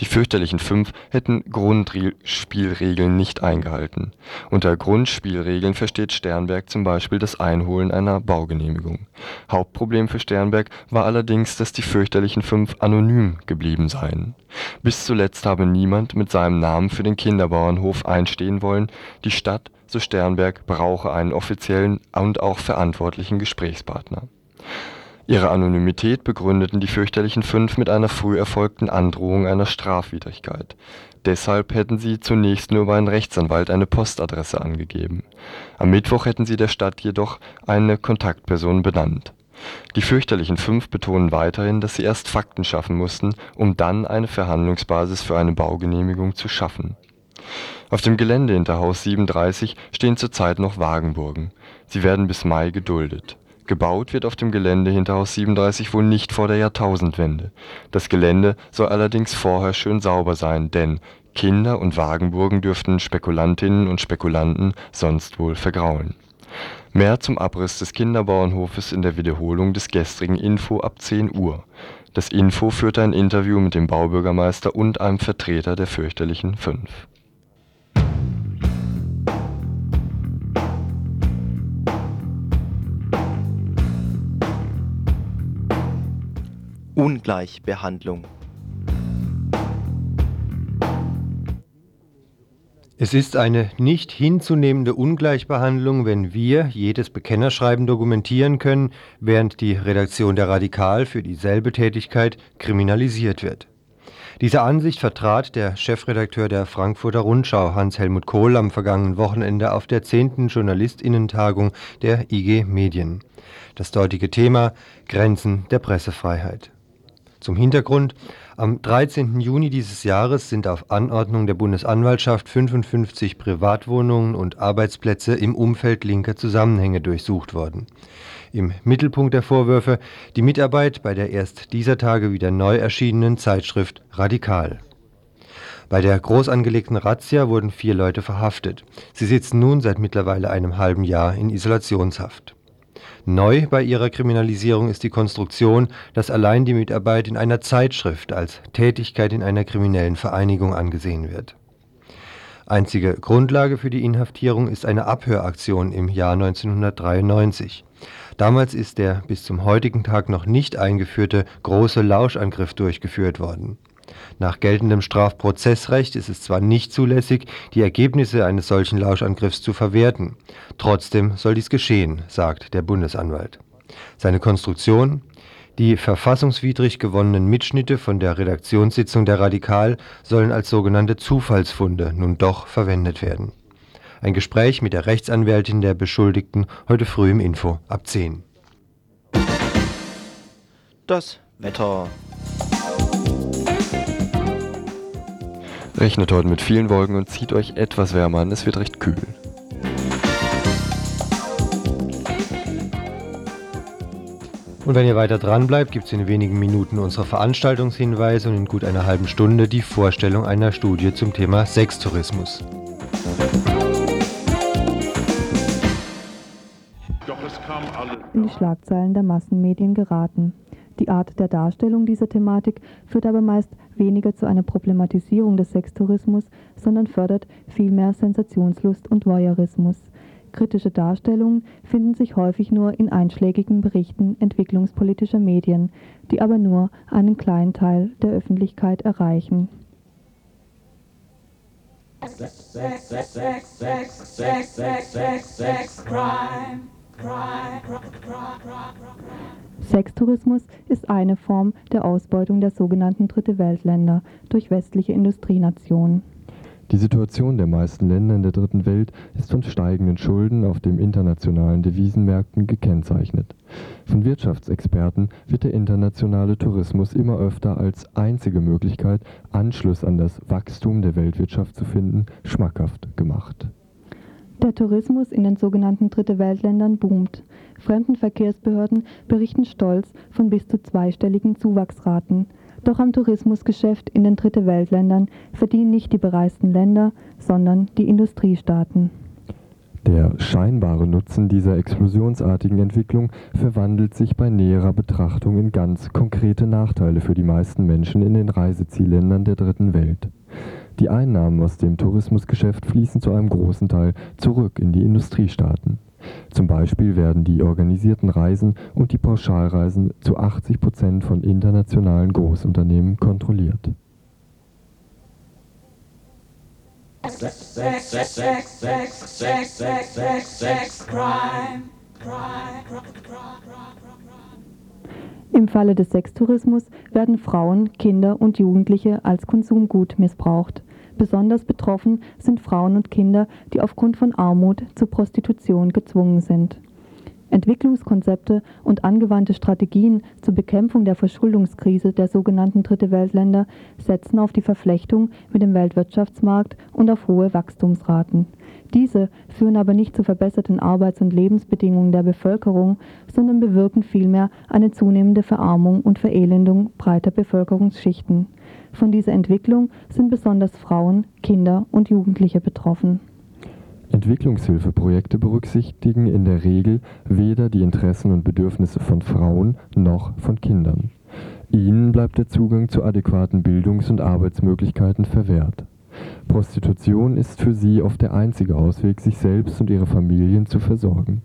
Die fürchterlichen Fünf hätten Grundspielregeln nicht eingehalten. Unter Grundspielregeln versteht Sternberg zum Beispiel das Einholen einer Baugenehmigung. Hauptproblem für Sternberg war allerdings, dass die fürchterlichen Fünf anonym geblieben seien. Bis zuletzt habe niemand mit seinem Namen für den Kinderbauernhof einstehen wollen, die Stadt so Sternberg brauche einen offiziellen und auch verantwortlichen Gesprächspartner. Ihre Anonymität begründeten die fürchterlichen Fünf mit einer früh erfolgten Androhung einer Strafwidrigkeit. Deshalb hätten sie zunächst nur über einen Rechtsanwalt eine Postadresse angegeben. Am Mittwoch hätten sie der Stadt jedoch eine Kontaktperson benannt. Die fürchterlichen Fünf betonen weiterhin, dass sie erst Fakten schaffen mussten, um dann eine Verhandlungsbasis für eine Baugenehmigung zu schaffen auf dem Gelände hinter Haus 37 stehen zurzeit noch Wagenburgen. Sie werden bis Mai geduldet. Gebaut wird auf dem Gelände hinter Haus 37 wohl nicht vor der Jahrtausendwende. Das Gelände soll allerdings vorher schön sauber sein, denn Kinder und Wagenburgen dürften Spekulantinnen und Spekulanten sonst wohl vergraulen. Mehr zum Abriss des Kinderbauernhofes in der Wiederholung des gestrigen Info ab 10 Uhr. Das Info führte ein Interview mit dem Baubürgermeister und einem Vertreter der fürchterlichen Fünf. Ungleichbehandlung. Es ist eine nicht hinzunehmende Ungleichbehandlung, wenn wir jedes Bekennerschreiben dokumentieren können, während die Redaktion der Radikal für dieselbe Tätigkeit kriminalisiert wird. Diese Ansicht vertrat der Chefredakteur der Frankfurter Rundschau Hans-Helmut Kohl am vergangenen Wochenende auf der 10. Journalistinnentagung der IG Medien. Das dortige Thema Grenzen der Pressefreiheit. Zum Hintergrund, am 13. Juni dieses Jahres sind auf Anordnung der Bundesanwaltschaft 55 Privatwohnungen und Arbeitsplätze im Umfeld linker Zusammenhänge durchsucht worden. Im Mittelpunkt der Vorwürfe die Mitarbeit bei der erst dieser Tage wieder neu erschienenen Zeitschrift Radikal. Bei der groß angelegten Razzia wurden vier Leute verhaftet. Sie sitzen nun seit mittlerweile einem halben Jahr in Isolationshaft. Neu bei ihrer Kriminalisierung ist die Konstruktion, dass allein die Mitarbeit in einer Zeitschrift als Tätigkeit in einer kriminellen Vereinigung angesehen wird. Einzige Grundlage für die Inhaftierung ist eine Abhöraktion im Jahr 1993. Damals ist der bis zum heutigen Tag noch nicht eingeführte große Lauschangriff durchgeführt worden. Nach geltendem Strafprozessrecht ist es zwar nicht zulässig, die Ergebnisse eines solchen Lauschangriffs zu verwerten, trotzdem soll dies geschehen, sagt der Bundesanwalt. Seine Konstruktion? Die verfassungswidrig gewonnenen Mitschnitte von der Redaktionssitzung der Radikal sollen als sogenannte Zufallsfunde nun doch verwendet werden. Ein Gespräch mit der Rechtsanwältin der Beschuldigten heute früh im Info ab 10. Das Wetter. Rechnet heute mit vielen Wolken und zieht euch etwas wärmer an, es wird recht kühl. Und wenn ihr weiter dran bleibt, gibt es in wenigen Minuten unsere Veranstaltungshinweise und in gut einer halben Stunde die Vorstellung einer Studie zum Thema Sextourismus. in die Schlagzeilen der Massenmedien geraten. Die Art der Darstellung dieser Thematik führt aber meist weniger zu einer Problematisierung des Sextourismus, sondern fördert vielmehr Sensationslust und Voyeurismus. Kritische Darstellungen finden sich häufig nur in einschlägigen Berichten entwicklungspolitischer Medien, die aber nur einen kleinen Teil der Öffentlichkeit erreichen. Sex, sex, sex, Sextourismus ist eine Form der Ausbeutung der sogenannten Dritte Weltländer durch westliche Industrienationen. Die Situation der meisten Länder in der dritten Welt ist von steigenden Schulden auf den internationalen Devisenmärkten gekennzeichnet. Von Wirtschaftsexperten wird der internationale Tourismus immer öfter als einzige Möglichkeit, Anschluss an das Wachstum der Weltwirtschaft zu finden, schmackhaft gemacht. Der Tourismus in den sogenannten Dritte Weltländern boomt. Fremdenverkehrsbehörden berichten stolz von bis zu zweistelligen Zuwachsraten. Doch am Tourismusgeschäft in den Dritte Weltländern verdienen nicht die bereisten Länder, sondern die Industriestaaten. Der scheinbare Nutzen dieser explosionsartigen Entwicklung verwandelt sich bei näherer Betrachtung in ganz konkrete Nachteile für die meisten Menschen in den Reisezielländern der Dritten Welt. Die Einnahmen aus dem Tourismusgeschäft fließen zu einem großen Teil zurück in die Industriestaaten. Zum Beispiel werden die organisierten Reisen und die Pauschalreisen zu 80 Prozent von internationalen Großunternehmen kontrolliert. Sex, sex, sex, sex, sex, sex, sex, sex, crime. Crime, crime, crime, crime. Im Falle des Sextourismus werden Frauen, Kinder und Jugendliche als Konsumgut missbraucht. Besonders betroffen sind Frauen und Kinder, die aufgrund von Armut zur Prostitution gezwungen sind. Entwicklungskonzepte und angewandte Strategien zur Bekämpfung der Verschuldungskrise der sogenannten Dritte Weltländer setzen auf die Verflechtung mit dem Weltwirtschaftsmarkt und auf hohe Wachstumsraten. Diese führen aber nicht zu verbesserten Arbeits- und Lebensbedingungen der Bevölkerung, sondern bewirken vielmehr eine zunehmende Verarmung und Verelendung breiter Bevölkerungsschichten. Von dieser Entwicklung sind besonders Frauen, Kinder und Jugendliche betroffen. Entwicklungshilfeprojekte berücksichtigen in der Regel weder die Interessen und Bedürfnisse von Frauen noch von Kindern. Ihnen bleibt der Zugang zu adäquaten Bildungs- und Arbeitsmöglichkeiten verwehrt. Prostitution ist für sie oft der einzige Ausweg, sich selbst und ihre Familien zu versorgen.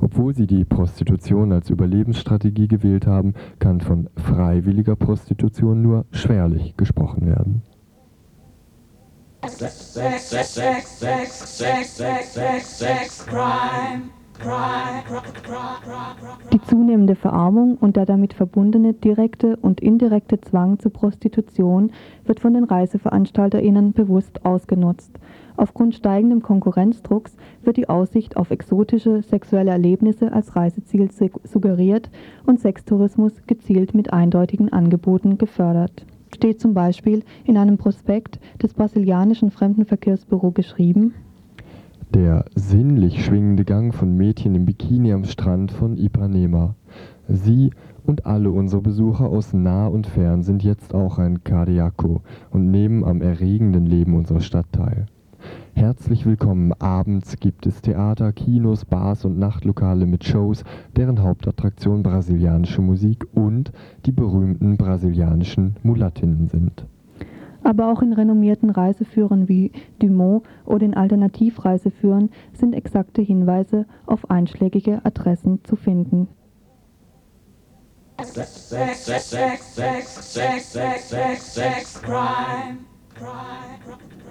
Obwohl sie die Prostitution als Überlebensstrategie gewählt haben, kann von freiwilliger Prostitution nur schwerlich gesprochen werden. Die zunehmende Verarmung und der damit verbundene direkte und indirekte Zwang zur Prostitution wird von den ReiseveranstalterInnen bewusst ausgenutzt. Aufgrund steigendem Konkurrenzdrucks wird die Aussicht auf exotische sexuelle Erlebnisse als Reiseziel suggeriert und Sextourismus gezielt mit eindeutigen Angeboten gefördert. Steht zum Beispiel in einem Prospekt des brasilianischen Fremdenverkehrsbüro geschrieben, Der sinnlich schwingende Gang von Mädchen im Bikini am Strand von Ipanema. Sie und alle unsere Besucher aus nah und fern sind jetzt auch ein Cardiaco und nehmen am erregenden Leben unserer Stadt teil. Herzlich willkommen. Abends gibt es Theater, Kinos, Bars und Nachtlokale mit Shows, deren Hauptattraktion brasilianische Musik und die berühmten brasilianischen Mulattinnen sind. Aber auch in renommierten Reiseführern wie Dumont oder in Alternativreiseführern sind exakte Hinweise auf einschlägige Adressen zu finden. Sex, sex, sex, sex, sex, sex, sex, sex, sex, crime, crime.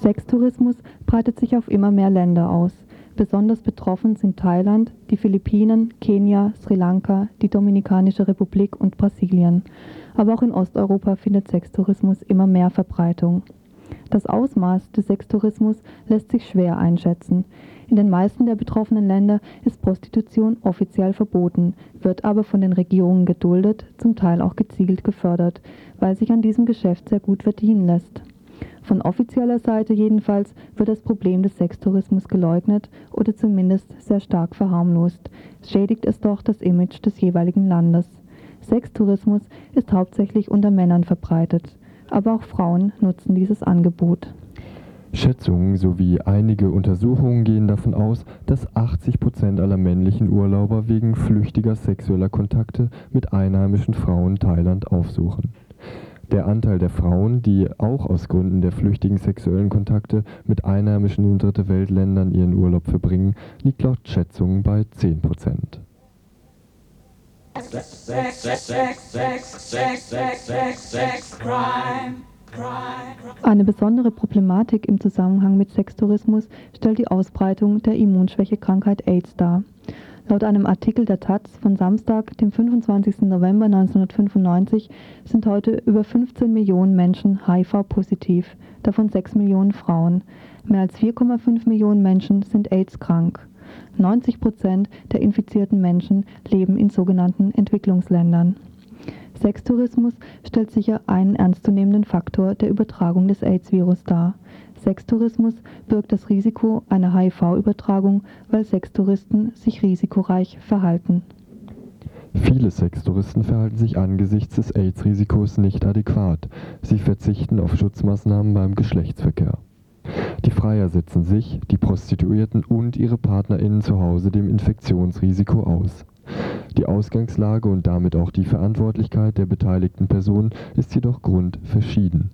Sextourismus breitet sich auf immer mehr Länder aus. Besonders betroffen sind Thailand, die Philippinen, Kenia, Sri Lanka, die Dominikanische Republik und Brasilien. Aber auch in Osteuropa findet Sextourismus immer mehr Verbreitung. Das Ausmaß des Sextourismus lässt sich schwer einschätzen. In den meisten der betroffenen Länder ist Prostitution offiziell verboten, wird aber von den Regierungen geduldet, zum Teil auch gezielt gefördert, weil sich an diesem Geschäft sehr gut verdienen lässt. Von offizieller Seite jedenfalls wird das Problem des Sextourismus geleugnet oder zumindest sehr stark verharmlost. Schädigt es doch das Image des jeweiligen Landes. Sextourismus ist hauptsächlich unter Männern verbreitet, aber auch Frauen nutzen dieses Angebot. Schätzungen sowie einige Untersuchungen gehen davon aus, dass 80 Prozent aller männlichen Urlauber wegen flüchtiger sexueller Kontakte mit einheimischen Frauen Thailand aufsuchen der Anteil der Frauen, die auch aus Gründen der flüchtigen sexuellen Kontakte mit Einheimischen in Dritte Weltländern ihren Urlaub verbringen, liegt laut Schätzungen bei 10%. Eine besondere Problematik im Zusammenhang mit Sextourismus stellt die Ausbreitung der Immunschwächekrankheit AIDS dar. Laut einem Artikel der Taz von Samstag, dem 25. November 1995, sind heute über 15 Millionen Menschen HIV-positiv, davon 6 Millionen Frauen. Mehr als 4,5 Millionen Menschen sind AIDS-krank. 90 Prozent der infizierten Menschen leben in sogenannten Entwicklungsländern. Sextourismus stellt sicher einen ernstzunehmenden Faktor der Übertragung des AIDS-Virus dar. Sextourismus birgt das Risiko einer HIV-Übertragung, weil Sextouristen sich risikoreich verhalten. Viele Sextouristen verhalten sich angesichts des AIDS-Risikos nicht adäquat. Sie verzichten auf Schutzmaßnahmen beim Geschlechtsverkehr. Die Freier setzen sich, die Prostituierten und ihre PartnerInnen zu Hause dem Infektionsrisiko aus. Die Ausgangslage und damit auch die Verantwortlichkeit der beteiligten Personen ist jedoch grundverschieden.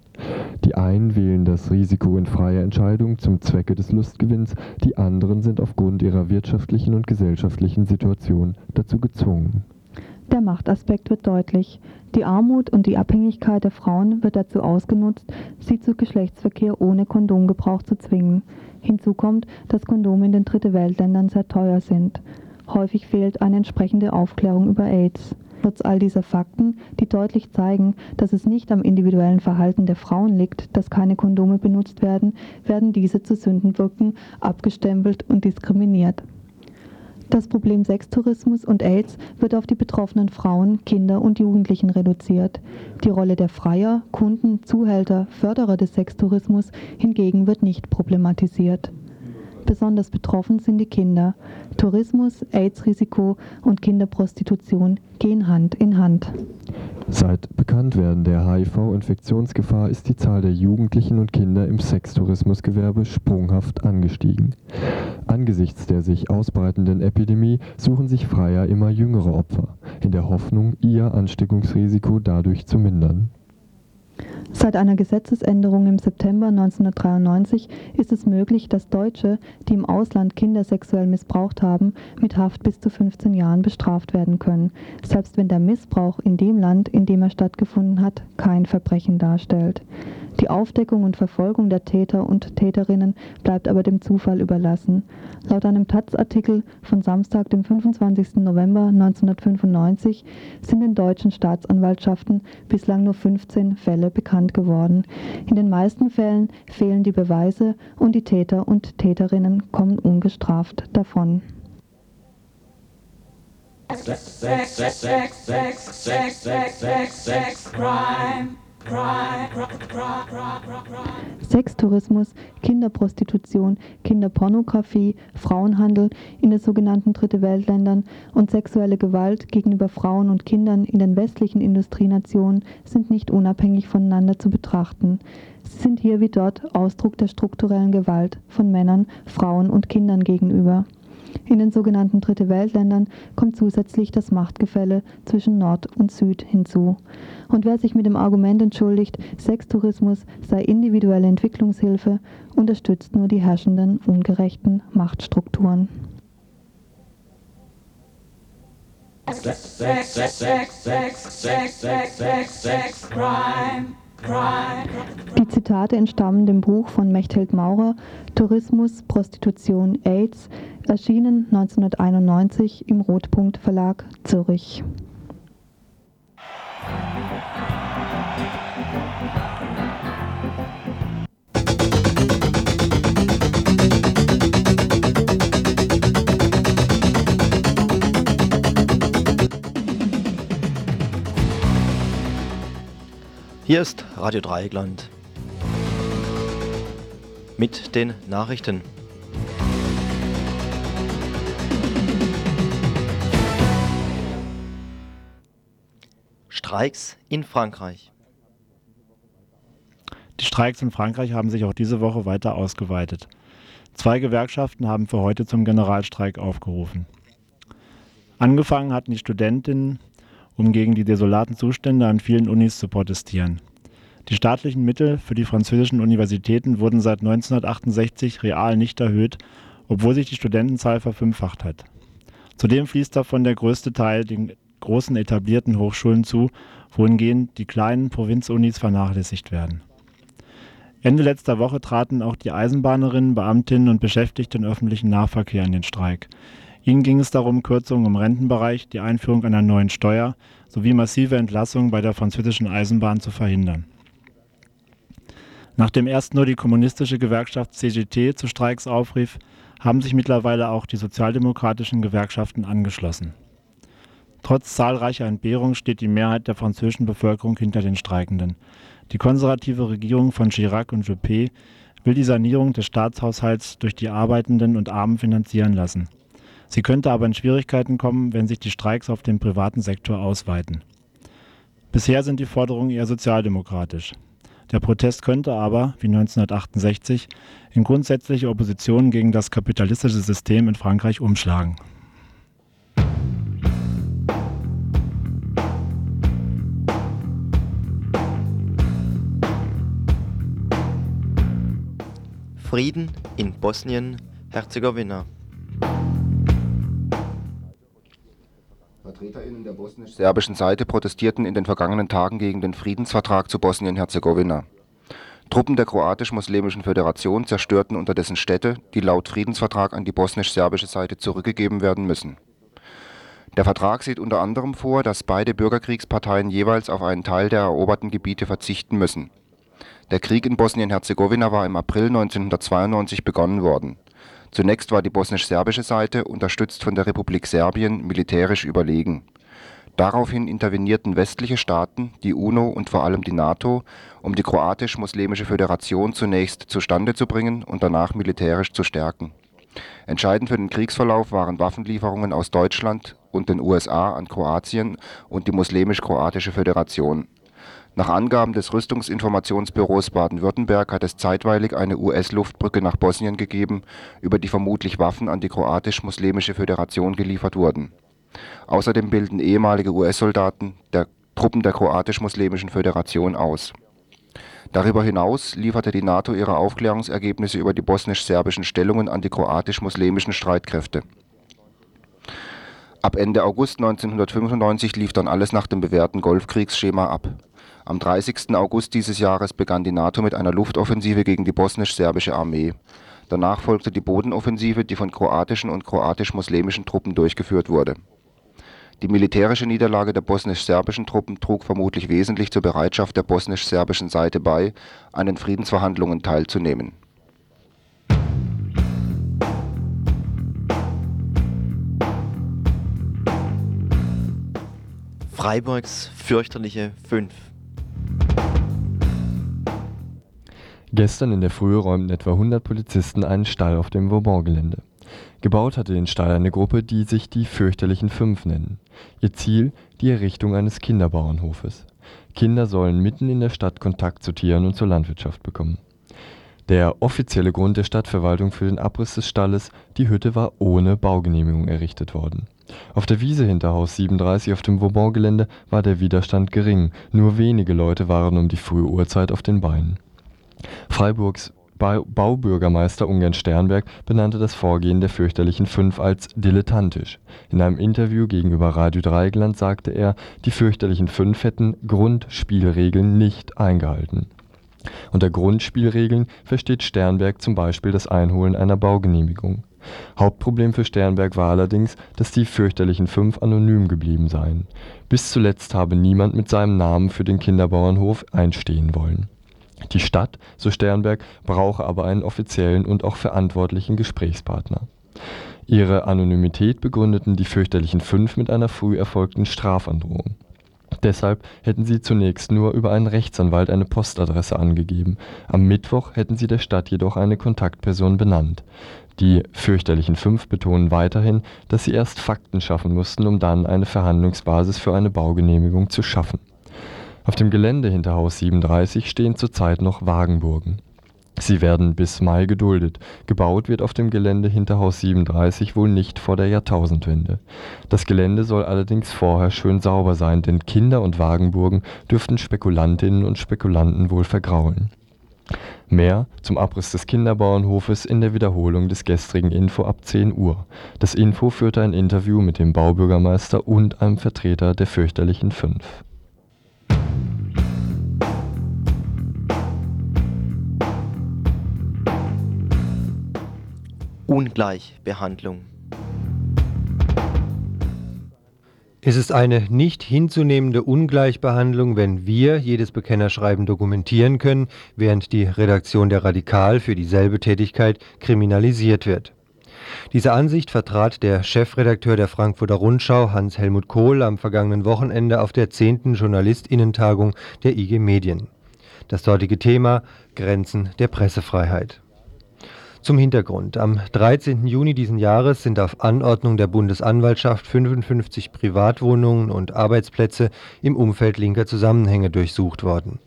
Die einen wählen das Risiko in freier Entscheidung zum Zwecke des Lustgewinns, die anderen sind aufgrund ihrer wirtschaftlichen und gesellschaftlichen Situation dazu gezwungen. Der Machtaspekt wird deutlich. Die Armut und die Abhängigkeit der Frauen wird dazu ausgenutzt, sie zu Geschlechtsverkehr ohne Kondomgebrauch zu zwingen. Hinzu kommt, dass Kondome in den Dritte Weltländern sehr teuer sind. Häufig fehlt eine entsprechende Aufklärung über AIDS. Trotz all dieser Fakten, die deutlich zeigen, dass es nicht am individuellen Verhalten der Frauen liegt, dass keine Kondome benutzt werden, werden diese zu Sündenwirken abgestempelt und diskriminiert. Das Problem Sextourismus und AIDS wird auf die betroffenen Frauen, Kinder und Jugendlichen reduziert. Die Rolle der Freier, Kunden, Zuhälter, Förderer des Sextourismus hingegen wird nicht problematisiert. Besonders betroffen sind die Kinder. Tourismus, AIDS-Risiko und Kinderprostitution gehen Hand in Hand. Seit Bekanntwerden der HIV-Infektionsgefahr ist die Zahl der Jugendlichen und Kinder im Sextourismusgewerbe sprunghaft angestiegen. Angesichts der sich ausbreitenden Epidemie suchen sich Freier immer jüngere Opfer, in der Hoffnung, ihr Ansteckungsrisiko dadurch zu mindern. Seit einer Gesetzesänderung im September 1993 ist es möglich, dass Deutsche, die im Ausland Kinder sexuell missbraucht haben, mit Haft bis zu 15 Jahren bestraft werden können, selbst wenn der Missbrauch in dem Land, in dem er stattgefunden hat, kein Verbrechen darstellt. Die Aufdeckung und Verfolgung der Täter und Täterinnen bleibt aber dem Zufall überlassen. Laut einem Taz-Artikel von Samstag, dem 25. November 1995, sind in deutschen Staatsanwaltschaften bislang nur 15 Fälle bekannt geworden. In den meisten Fällen fehlen die Beweise und die Täter und Täterinnen kommen ungestraft davon. Sex, sex, sex, sex, sex, sex, sex, sex, sex, crime. Sextourismus, Kinderprostitution, Kinderpornografie, Frauenhandel in den sogenannten Dritte Weltländern und sexuelle Gewalt gegenüber Frauen und Kindern in den westlichen Industrienationen sind nicht unabhängig voneinander zu betrachten. Sie sind hier wie dort Ausdruck der strukturellen Gewalt von Männern, Frauen und Kindern gegenüber. In den sogenannten Dritte Weltländern kommt zusätzlich das Machtgefälle zwischen Nord und Süd hinzu. Und wer sich mit dem Argument entschuldigt, Sextourismus sei individuelle Entwicklungshilfe, unterstützt nur die herrschenden ungerechten Machtstrukturen. Sex, sex, sex, sex, sex, sex, sex, sex, sex, crime. Die Zitate entstammen dem Buch von Mechthild Maurer Tourismus, Prostitution, AIDS, erschienen 1991 im Rotpunkt Verlag Zürich. Hier ist Radio Dreieckland mit den Nachrichten. Streiks in Frankreich. Die Streiks in Frankreich haben sich auch diese Woche weiter ausgeweitet. Zwei Gewerkschaften haben für heute zum Generalstreik aufgerufen. Angefangen hatten die Studentinnen um gegen die desolaten Zustände an vielen Unis zu protestieren. Die staatlichen Mittel für die französischen Universitäten wurden seit 1968 real nicht erhöht, obwohl sich die Studentenzahl verfünffacht hat. Zudem fließt davon der größte Teil den großen etablierten Hochschulen zu, wohingehend die kleinen Provinzunis vernachlässigt werden. Ende letzter Woche traten auch die Eisenbahnerinnen, Beamtinnen und Beschäftigte im öffentlichen Nahverkehr in den Streik. Ihnen ging es darum, Kürzungen im Rentenbereich, die Einführung einer neuen Steuer sowie massive Entlassungen bei der französischen Eisenbahn zu verhindern. Nachdem erst nur die kommunistische Gewerkschaft CGT zu Streiks aufrief, haben sich mittlerweile auch die sozialdemokratischen Gewerkschaften angeschlossen. Trotz zahlreicher Entbehrungen steht die Mehrheit der französischen Bevölkerung hinter den Streikenden. Die konservative Regierung von Chirac und Juppé will die Sanierung des Staatshaushalts durch die Arbeitenden und Armen finanzieren lassen. Sie könnte aber in Schwierigkeiten kommen, wenn sich die Streiks auf den privaten Sektor ausweiten. Bisher sind die Forderungen eher sozialdemokratisch. Der Protest könnte aber, wie 1968, in grundsätzliche Opposition gegen das kapitalistische System in Frankreich umschlagen. Frieden in Bosnien-Herzegowina. VertreterInnen der bosnisch-serbischen Seite protestierten in den vergangenen Tagen gegen den Friedensvertrag zu Bosnien-Herzegowina. Truppen der kroatisch-muslimischen Föderation zerstörten unterdessen Städte, die laut Friedensvertrag an die bosnisch-serbische Seite zurückgegeben werden müssen. Der Vertrag sieht unter anderem vor, dass beide Bürgerkriegsparteien jeweils auf einen Teil der eroberten Gebiete verzichten müssen. Der Krieg in Bosnien-Herzegowina war im April 1992 begonnen worden Zunächst war die bosnisch-serbische Seite, unterstützt von der Republik Serbien, militärisch überlegen. Daraufhin intervenierten westliche Staaten, die UNO und vor allem die NATO, um die Kroatisch-Muslimische Föderation zunächst zustande zu bringen und danach militärisch zu stärken. Entscheidend für den Kriegsverlauf waren Waffenlieferungen aus Deutschland und den USA an Kroatien und die Muslimisch-Kroatische Föderation nach Angaben des Rüstungsinformationsbüros Baden-Württemberg hat es zeitweilig eine US-Luftbrücke nach Bosnien gegeben, über die vermutlich Waffen an die Kroatisch-Muslimische Föderation geliefert wurden. Außerdem bilden ehemalige US-Soldaten der Truppen der Kroatisch-Muslimischen Föderation aus. Darüber hinaus lieferte die NATO ihre Aufklärungsergebnisse über die bosnisch-serbischen Stellungen an die kroatisch-muslimischen Streitkräfte. Ab Ende August 1995 lief dann alles nach dem bewährten Golfkriegsschema ab am 30. August dieses Jahres begann die NATO mit einer Luftoffensive gegen die bosnisch-serbische Armee. Danach folgte die Bodenoffensive, die von kroatischen und kroatisch-muslimischen Truppen durchgeführt wurde. Die militärische Niederlage der bosnisch-serbischen Truppen trug vermutlich wesentlich zur Bereitschaft der bosnisch-serbischen Seite bei, an den Friedensverhandlungen teilzunehmen. Freiburgs fürchterliche 5 Gestern in der Früh räumten etwa 100 Polizisten einen Stall auf dem Vauban-Gelände. Gebaut hatte den Stall eine Gruppe, die sich die fürchterlichen Fünf nennen. Ihr Ziel die Errichtung eines Kinderbauernhofes. Kinder sollen mitten in der Stadt Kontakt zu Tieren und zur Landwirtschaft bekommen. Der offizielle Grund der Stadtverwaltung für den Abriss des Stalles, die Hütte war ohne Baugenehmigung errichtet worden. Auf der Wiese hinter Haus 37 auf dem Vauban-Gelände war der Widerstand gering, nur wenige Leute waren um die frühe Uhrzeit auf den Beinen. Freiburgs Baubürgermeister Ungern-Sternberg benannte das Vorgehen der fürchterlichen Fünf als dilettantisch. In einem Interview gegenüber Radio Dreieckland sagte er, die fürchterlichen Fünf hätten Grundspielregeln nicht eingehalten. Unter Grundspielregeln versteht Sternberg zum Beispiel das Einholen einer Baugenehmigung. Hauptproblem für Sternberg war allerdings, dass die fürchterlichen Fünf anonym geblieben seien. Bis zuletzt habe niemand mit seinem Namen für den Kinderbauernhof einstehen wollen die Stadt, so Sternberg, brauche aber einen offiziellen und auch verantwortlichen Gesprächspartner. Ihre Anonymität begründeten die fürchterlichen Fünf mit einer früh erfolgten Strafandrohung. Deshalb hätten sie zunächst nur über einen Rechtsanwalt eine Postadresse angegeben. Am Mittwoch hätten sie der Stadt jedoch eine Kontaktperson benannt. Die fürchterlichen Fünf betonen weiterhin, dass sie erst Fakten schaffen mussten, um dann eine Verhandlungsbasis für eine Baugenehmigung zu schaffen auf dem Gelände hinter Haus 37 stehen zurzeit noch Wagenburgen. Sie werden bis Mai geduldet. Gebaut wird auf dem Gelände hinter Haus 37 wohl nicht vor der Jahrtausendwende. Das Gelände soll allerdings vorher schön sauber sein, denn Kinder und Wagenburgen dürften Spekulantinnen und Spekulanten wohl vergraulen. Mehr zum Abriss des Kinderbauernhofes in der Wiederholung des gestrigen Info ab 10 Uhr. Das Info führte ein Interview mit dem Baubürgermeister und einem Vertreter der fürchterlichen Fünf. Ungleichbehandlung. Es ist eine nicht hinzunehmende Ungleichbehandlung, wenn wir jedes Bekennerschreiben dokumentieren können, während die Redaktion der Radikal für dieselbe Tätigkeit kriminalisiert wird. Diese Ansicht vertrat der Chefredakteur der Frankfurter Rundschau Hans-Helmut Kohl am vergangenen Wochenende auf der 10. Journalistinnentagung der IG Medien. Das dortige Thema Grenzen der Pressefreiheit. Zum Hintergrund. Am 13. Juni diesen Jahres sind auf Anordnung der Bundesanwaltschaft 55 Privatwohnungen und Arbeitsplätze im Umfeld linker Zusammenhänge durchsucht worden.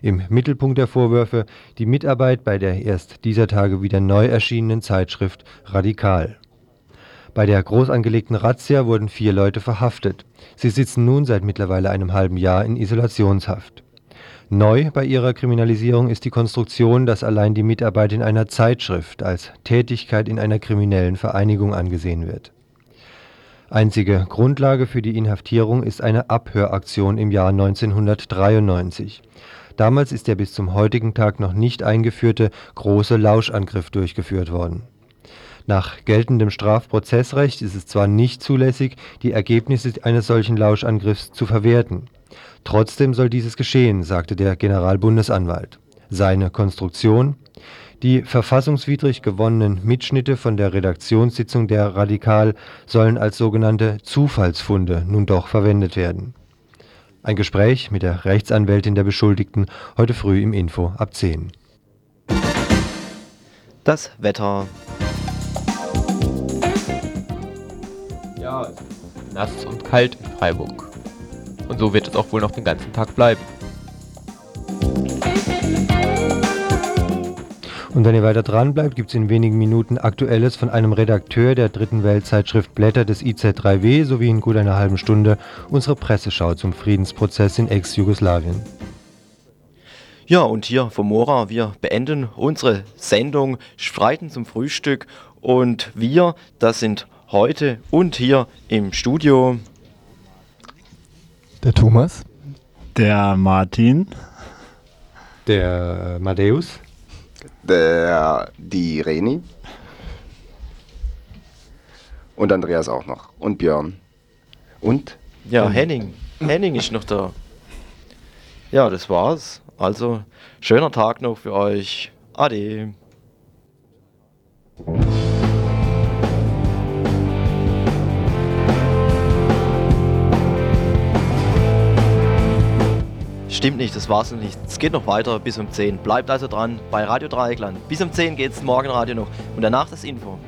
Im Mittelpunkt der Vorwürfe die Mitarbeit bei der erst dieser Tage wieder neu erschienenen Zeitschrift Radikal. Bei der groß angelegten Razzia wurden vier Leute verhaftet. Sie sitzen nun seit mittlerweile einem halben Jahr in Isolationshaft. Neu bei ihrer Kriminalisierung ist die Konstruktion, dass allein die Mitarbeit in einer Zeitschrift als Tätigkeit in einer kriminellen Vereinigung angesehen wird. Einzige Grundlage für die Inhaftierung ist eine Abhöraktion im Jahr 1993. Damals ist der bis zum heutigen Tag noch nicht eingeführte große Lauschangriff durchgeführt worden. Nach geltendem Strafprozessrecht ist es zwar nicht zulässig, die Ergebnisse eines solchen Lauschangriffs zu verwerten. Trotzdem soll dieses geschehen, sagte der Generalbundesanwalt. Seine Konstruktion? Die verfassungswidrig gewonnenen Mitschnitte von der Redaktionssitzung der Radikal sollen als sogenannte Zufallsfunde nun doch verwendet werden. Ein Gespräch mit der Rechtsanwältin der Beschuldigten heute früh im Info ab 10. Das Wetter. Ja, es ist nass und kalt in Freiburg. Und so wird es auch wohl noch den ganzen Tag bleiben. Und wenn ihr weiter dran bleibt, gibt es in wenigen Minuten Aktuelles von einem Redakteur der dritten Weltzeitschrift Blätter des IZ3W sowie in gut einer halben Stunde unsere Presseschau zum Friedensprozess in Ex-Jugoslawien. Ja, und hier vom Mora, wir beenden unsere Sendung Streiten zum Frühstück und wir, das sind heute und hier im Studio der Thomas. Der Martin. Der Madeus. Der die Reni. Und Andreas auch noch. Und Björn. Und? Ja, Henning. Henning ist noch da. Ja, das war's. Also, schöner Tag noch für euch. Ade. Stimmt nicht, das war's noch nicht. Es geht noch weiter bis um 10. Bleibt also dran bei Radio Dreieckland. Bis um 10 geht's Morgenradio noch und danach das Info.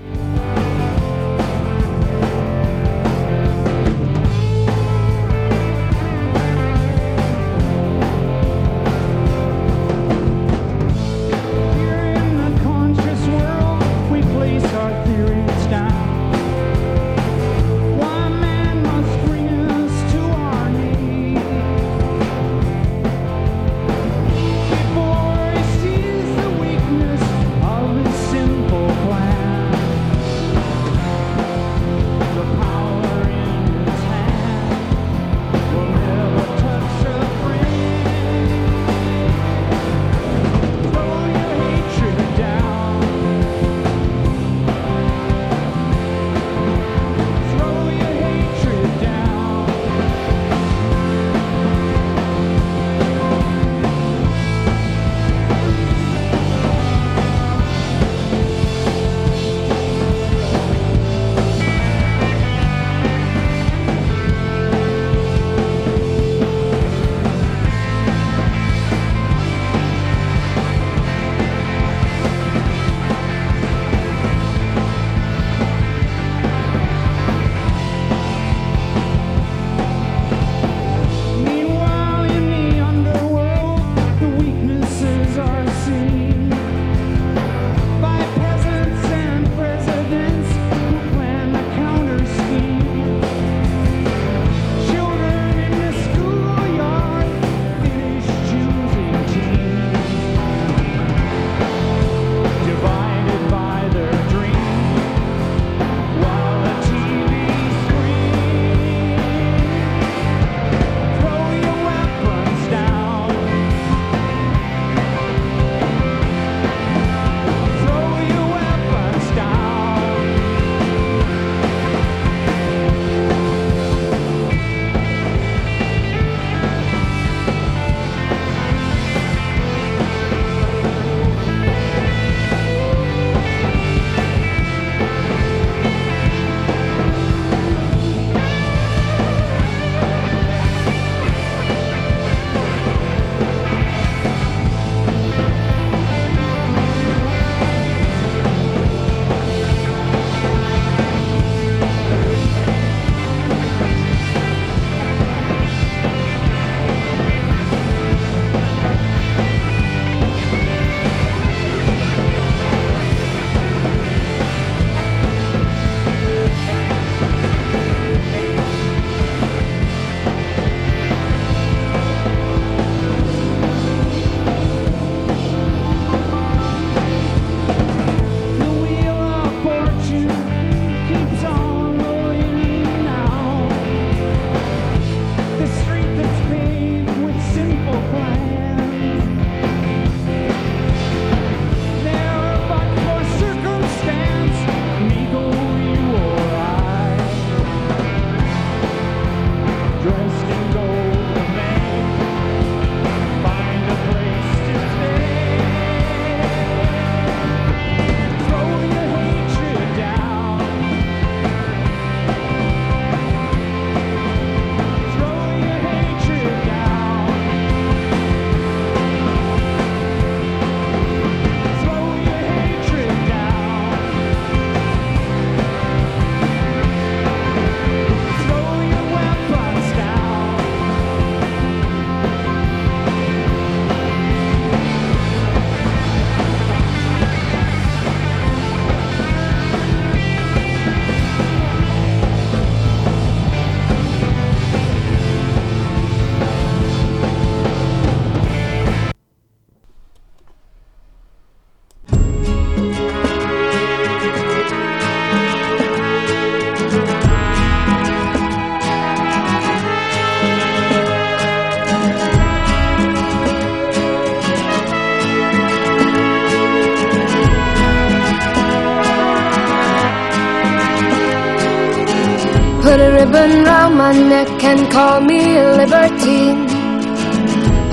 Round my call me libertine.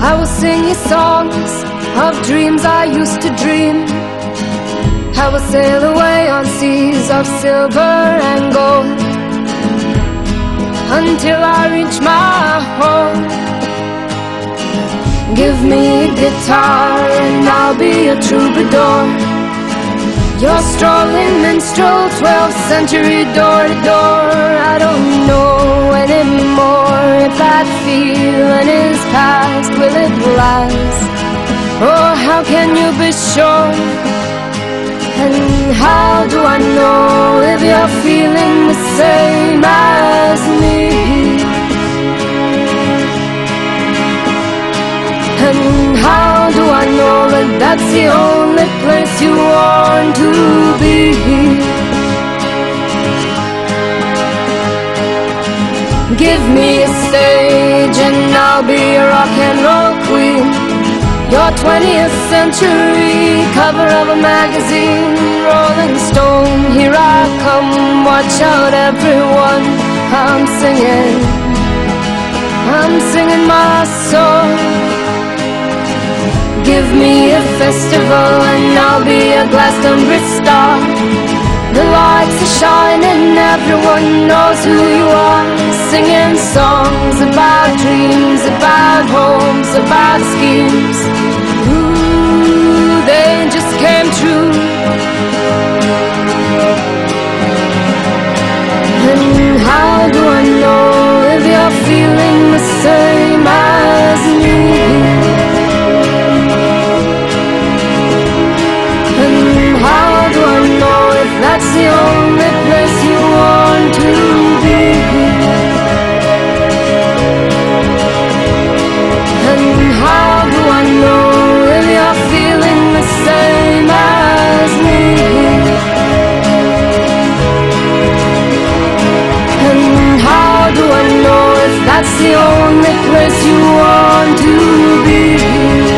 I will sing you songs of dreams I used to dream. I will sail away on seas of silver and gold until I reach my home. Give me a guitar and I'll be a troubadour. You're strolling minstrel, 12th century door to door. I don't know anymore if that feeling is past. Will it last? Oh, how can you be sure? And how do I know if you're feeling the same as me? How do I know that that's the only place you want to be? Give me a stage and I'll be a rock and roll queen. Your 20th century cover of a magazine, Rolling Stone. Here I come, watch out, everyone. I'm singing, I'm singing my song. Give me a festival and I'll be a Glastonbury star. The lights are shining, everyone knows who you are. Singing songs about dreams, about homes, about schemes. Ooh, they just came true. And how do I know if you're feeling the same that's the only place you want to be. And how do I know if you're feeling the same as me? And how do I know if that's the only place you want to be?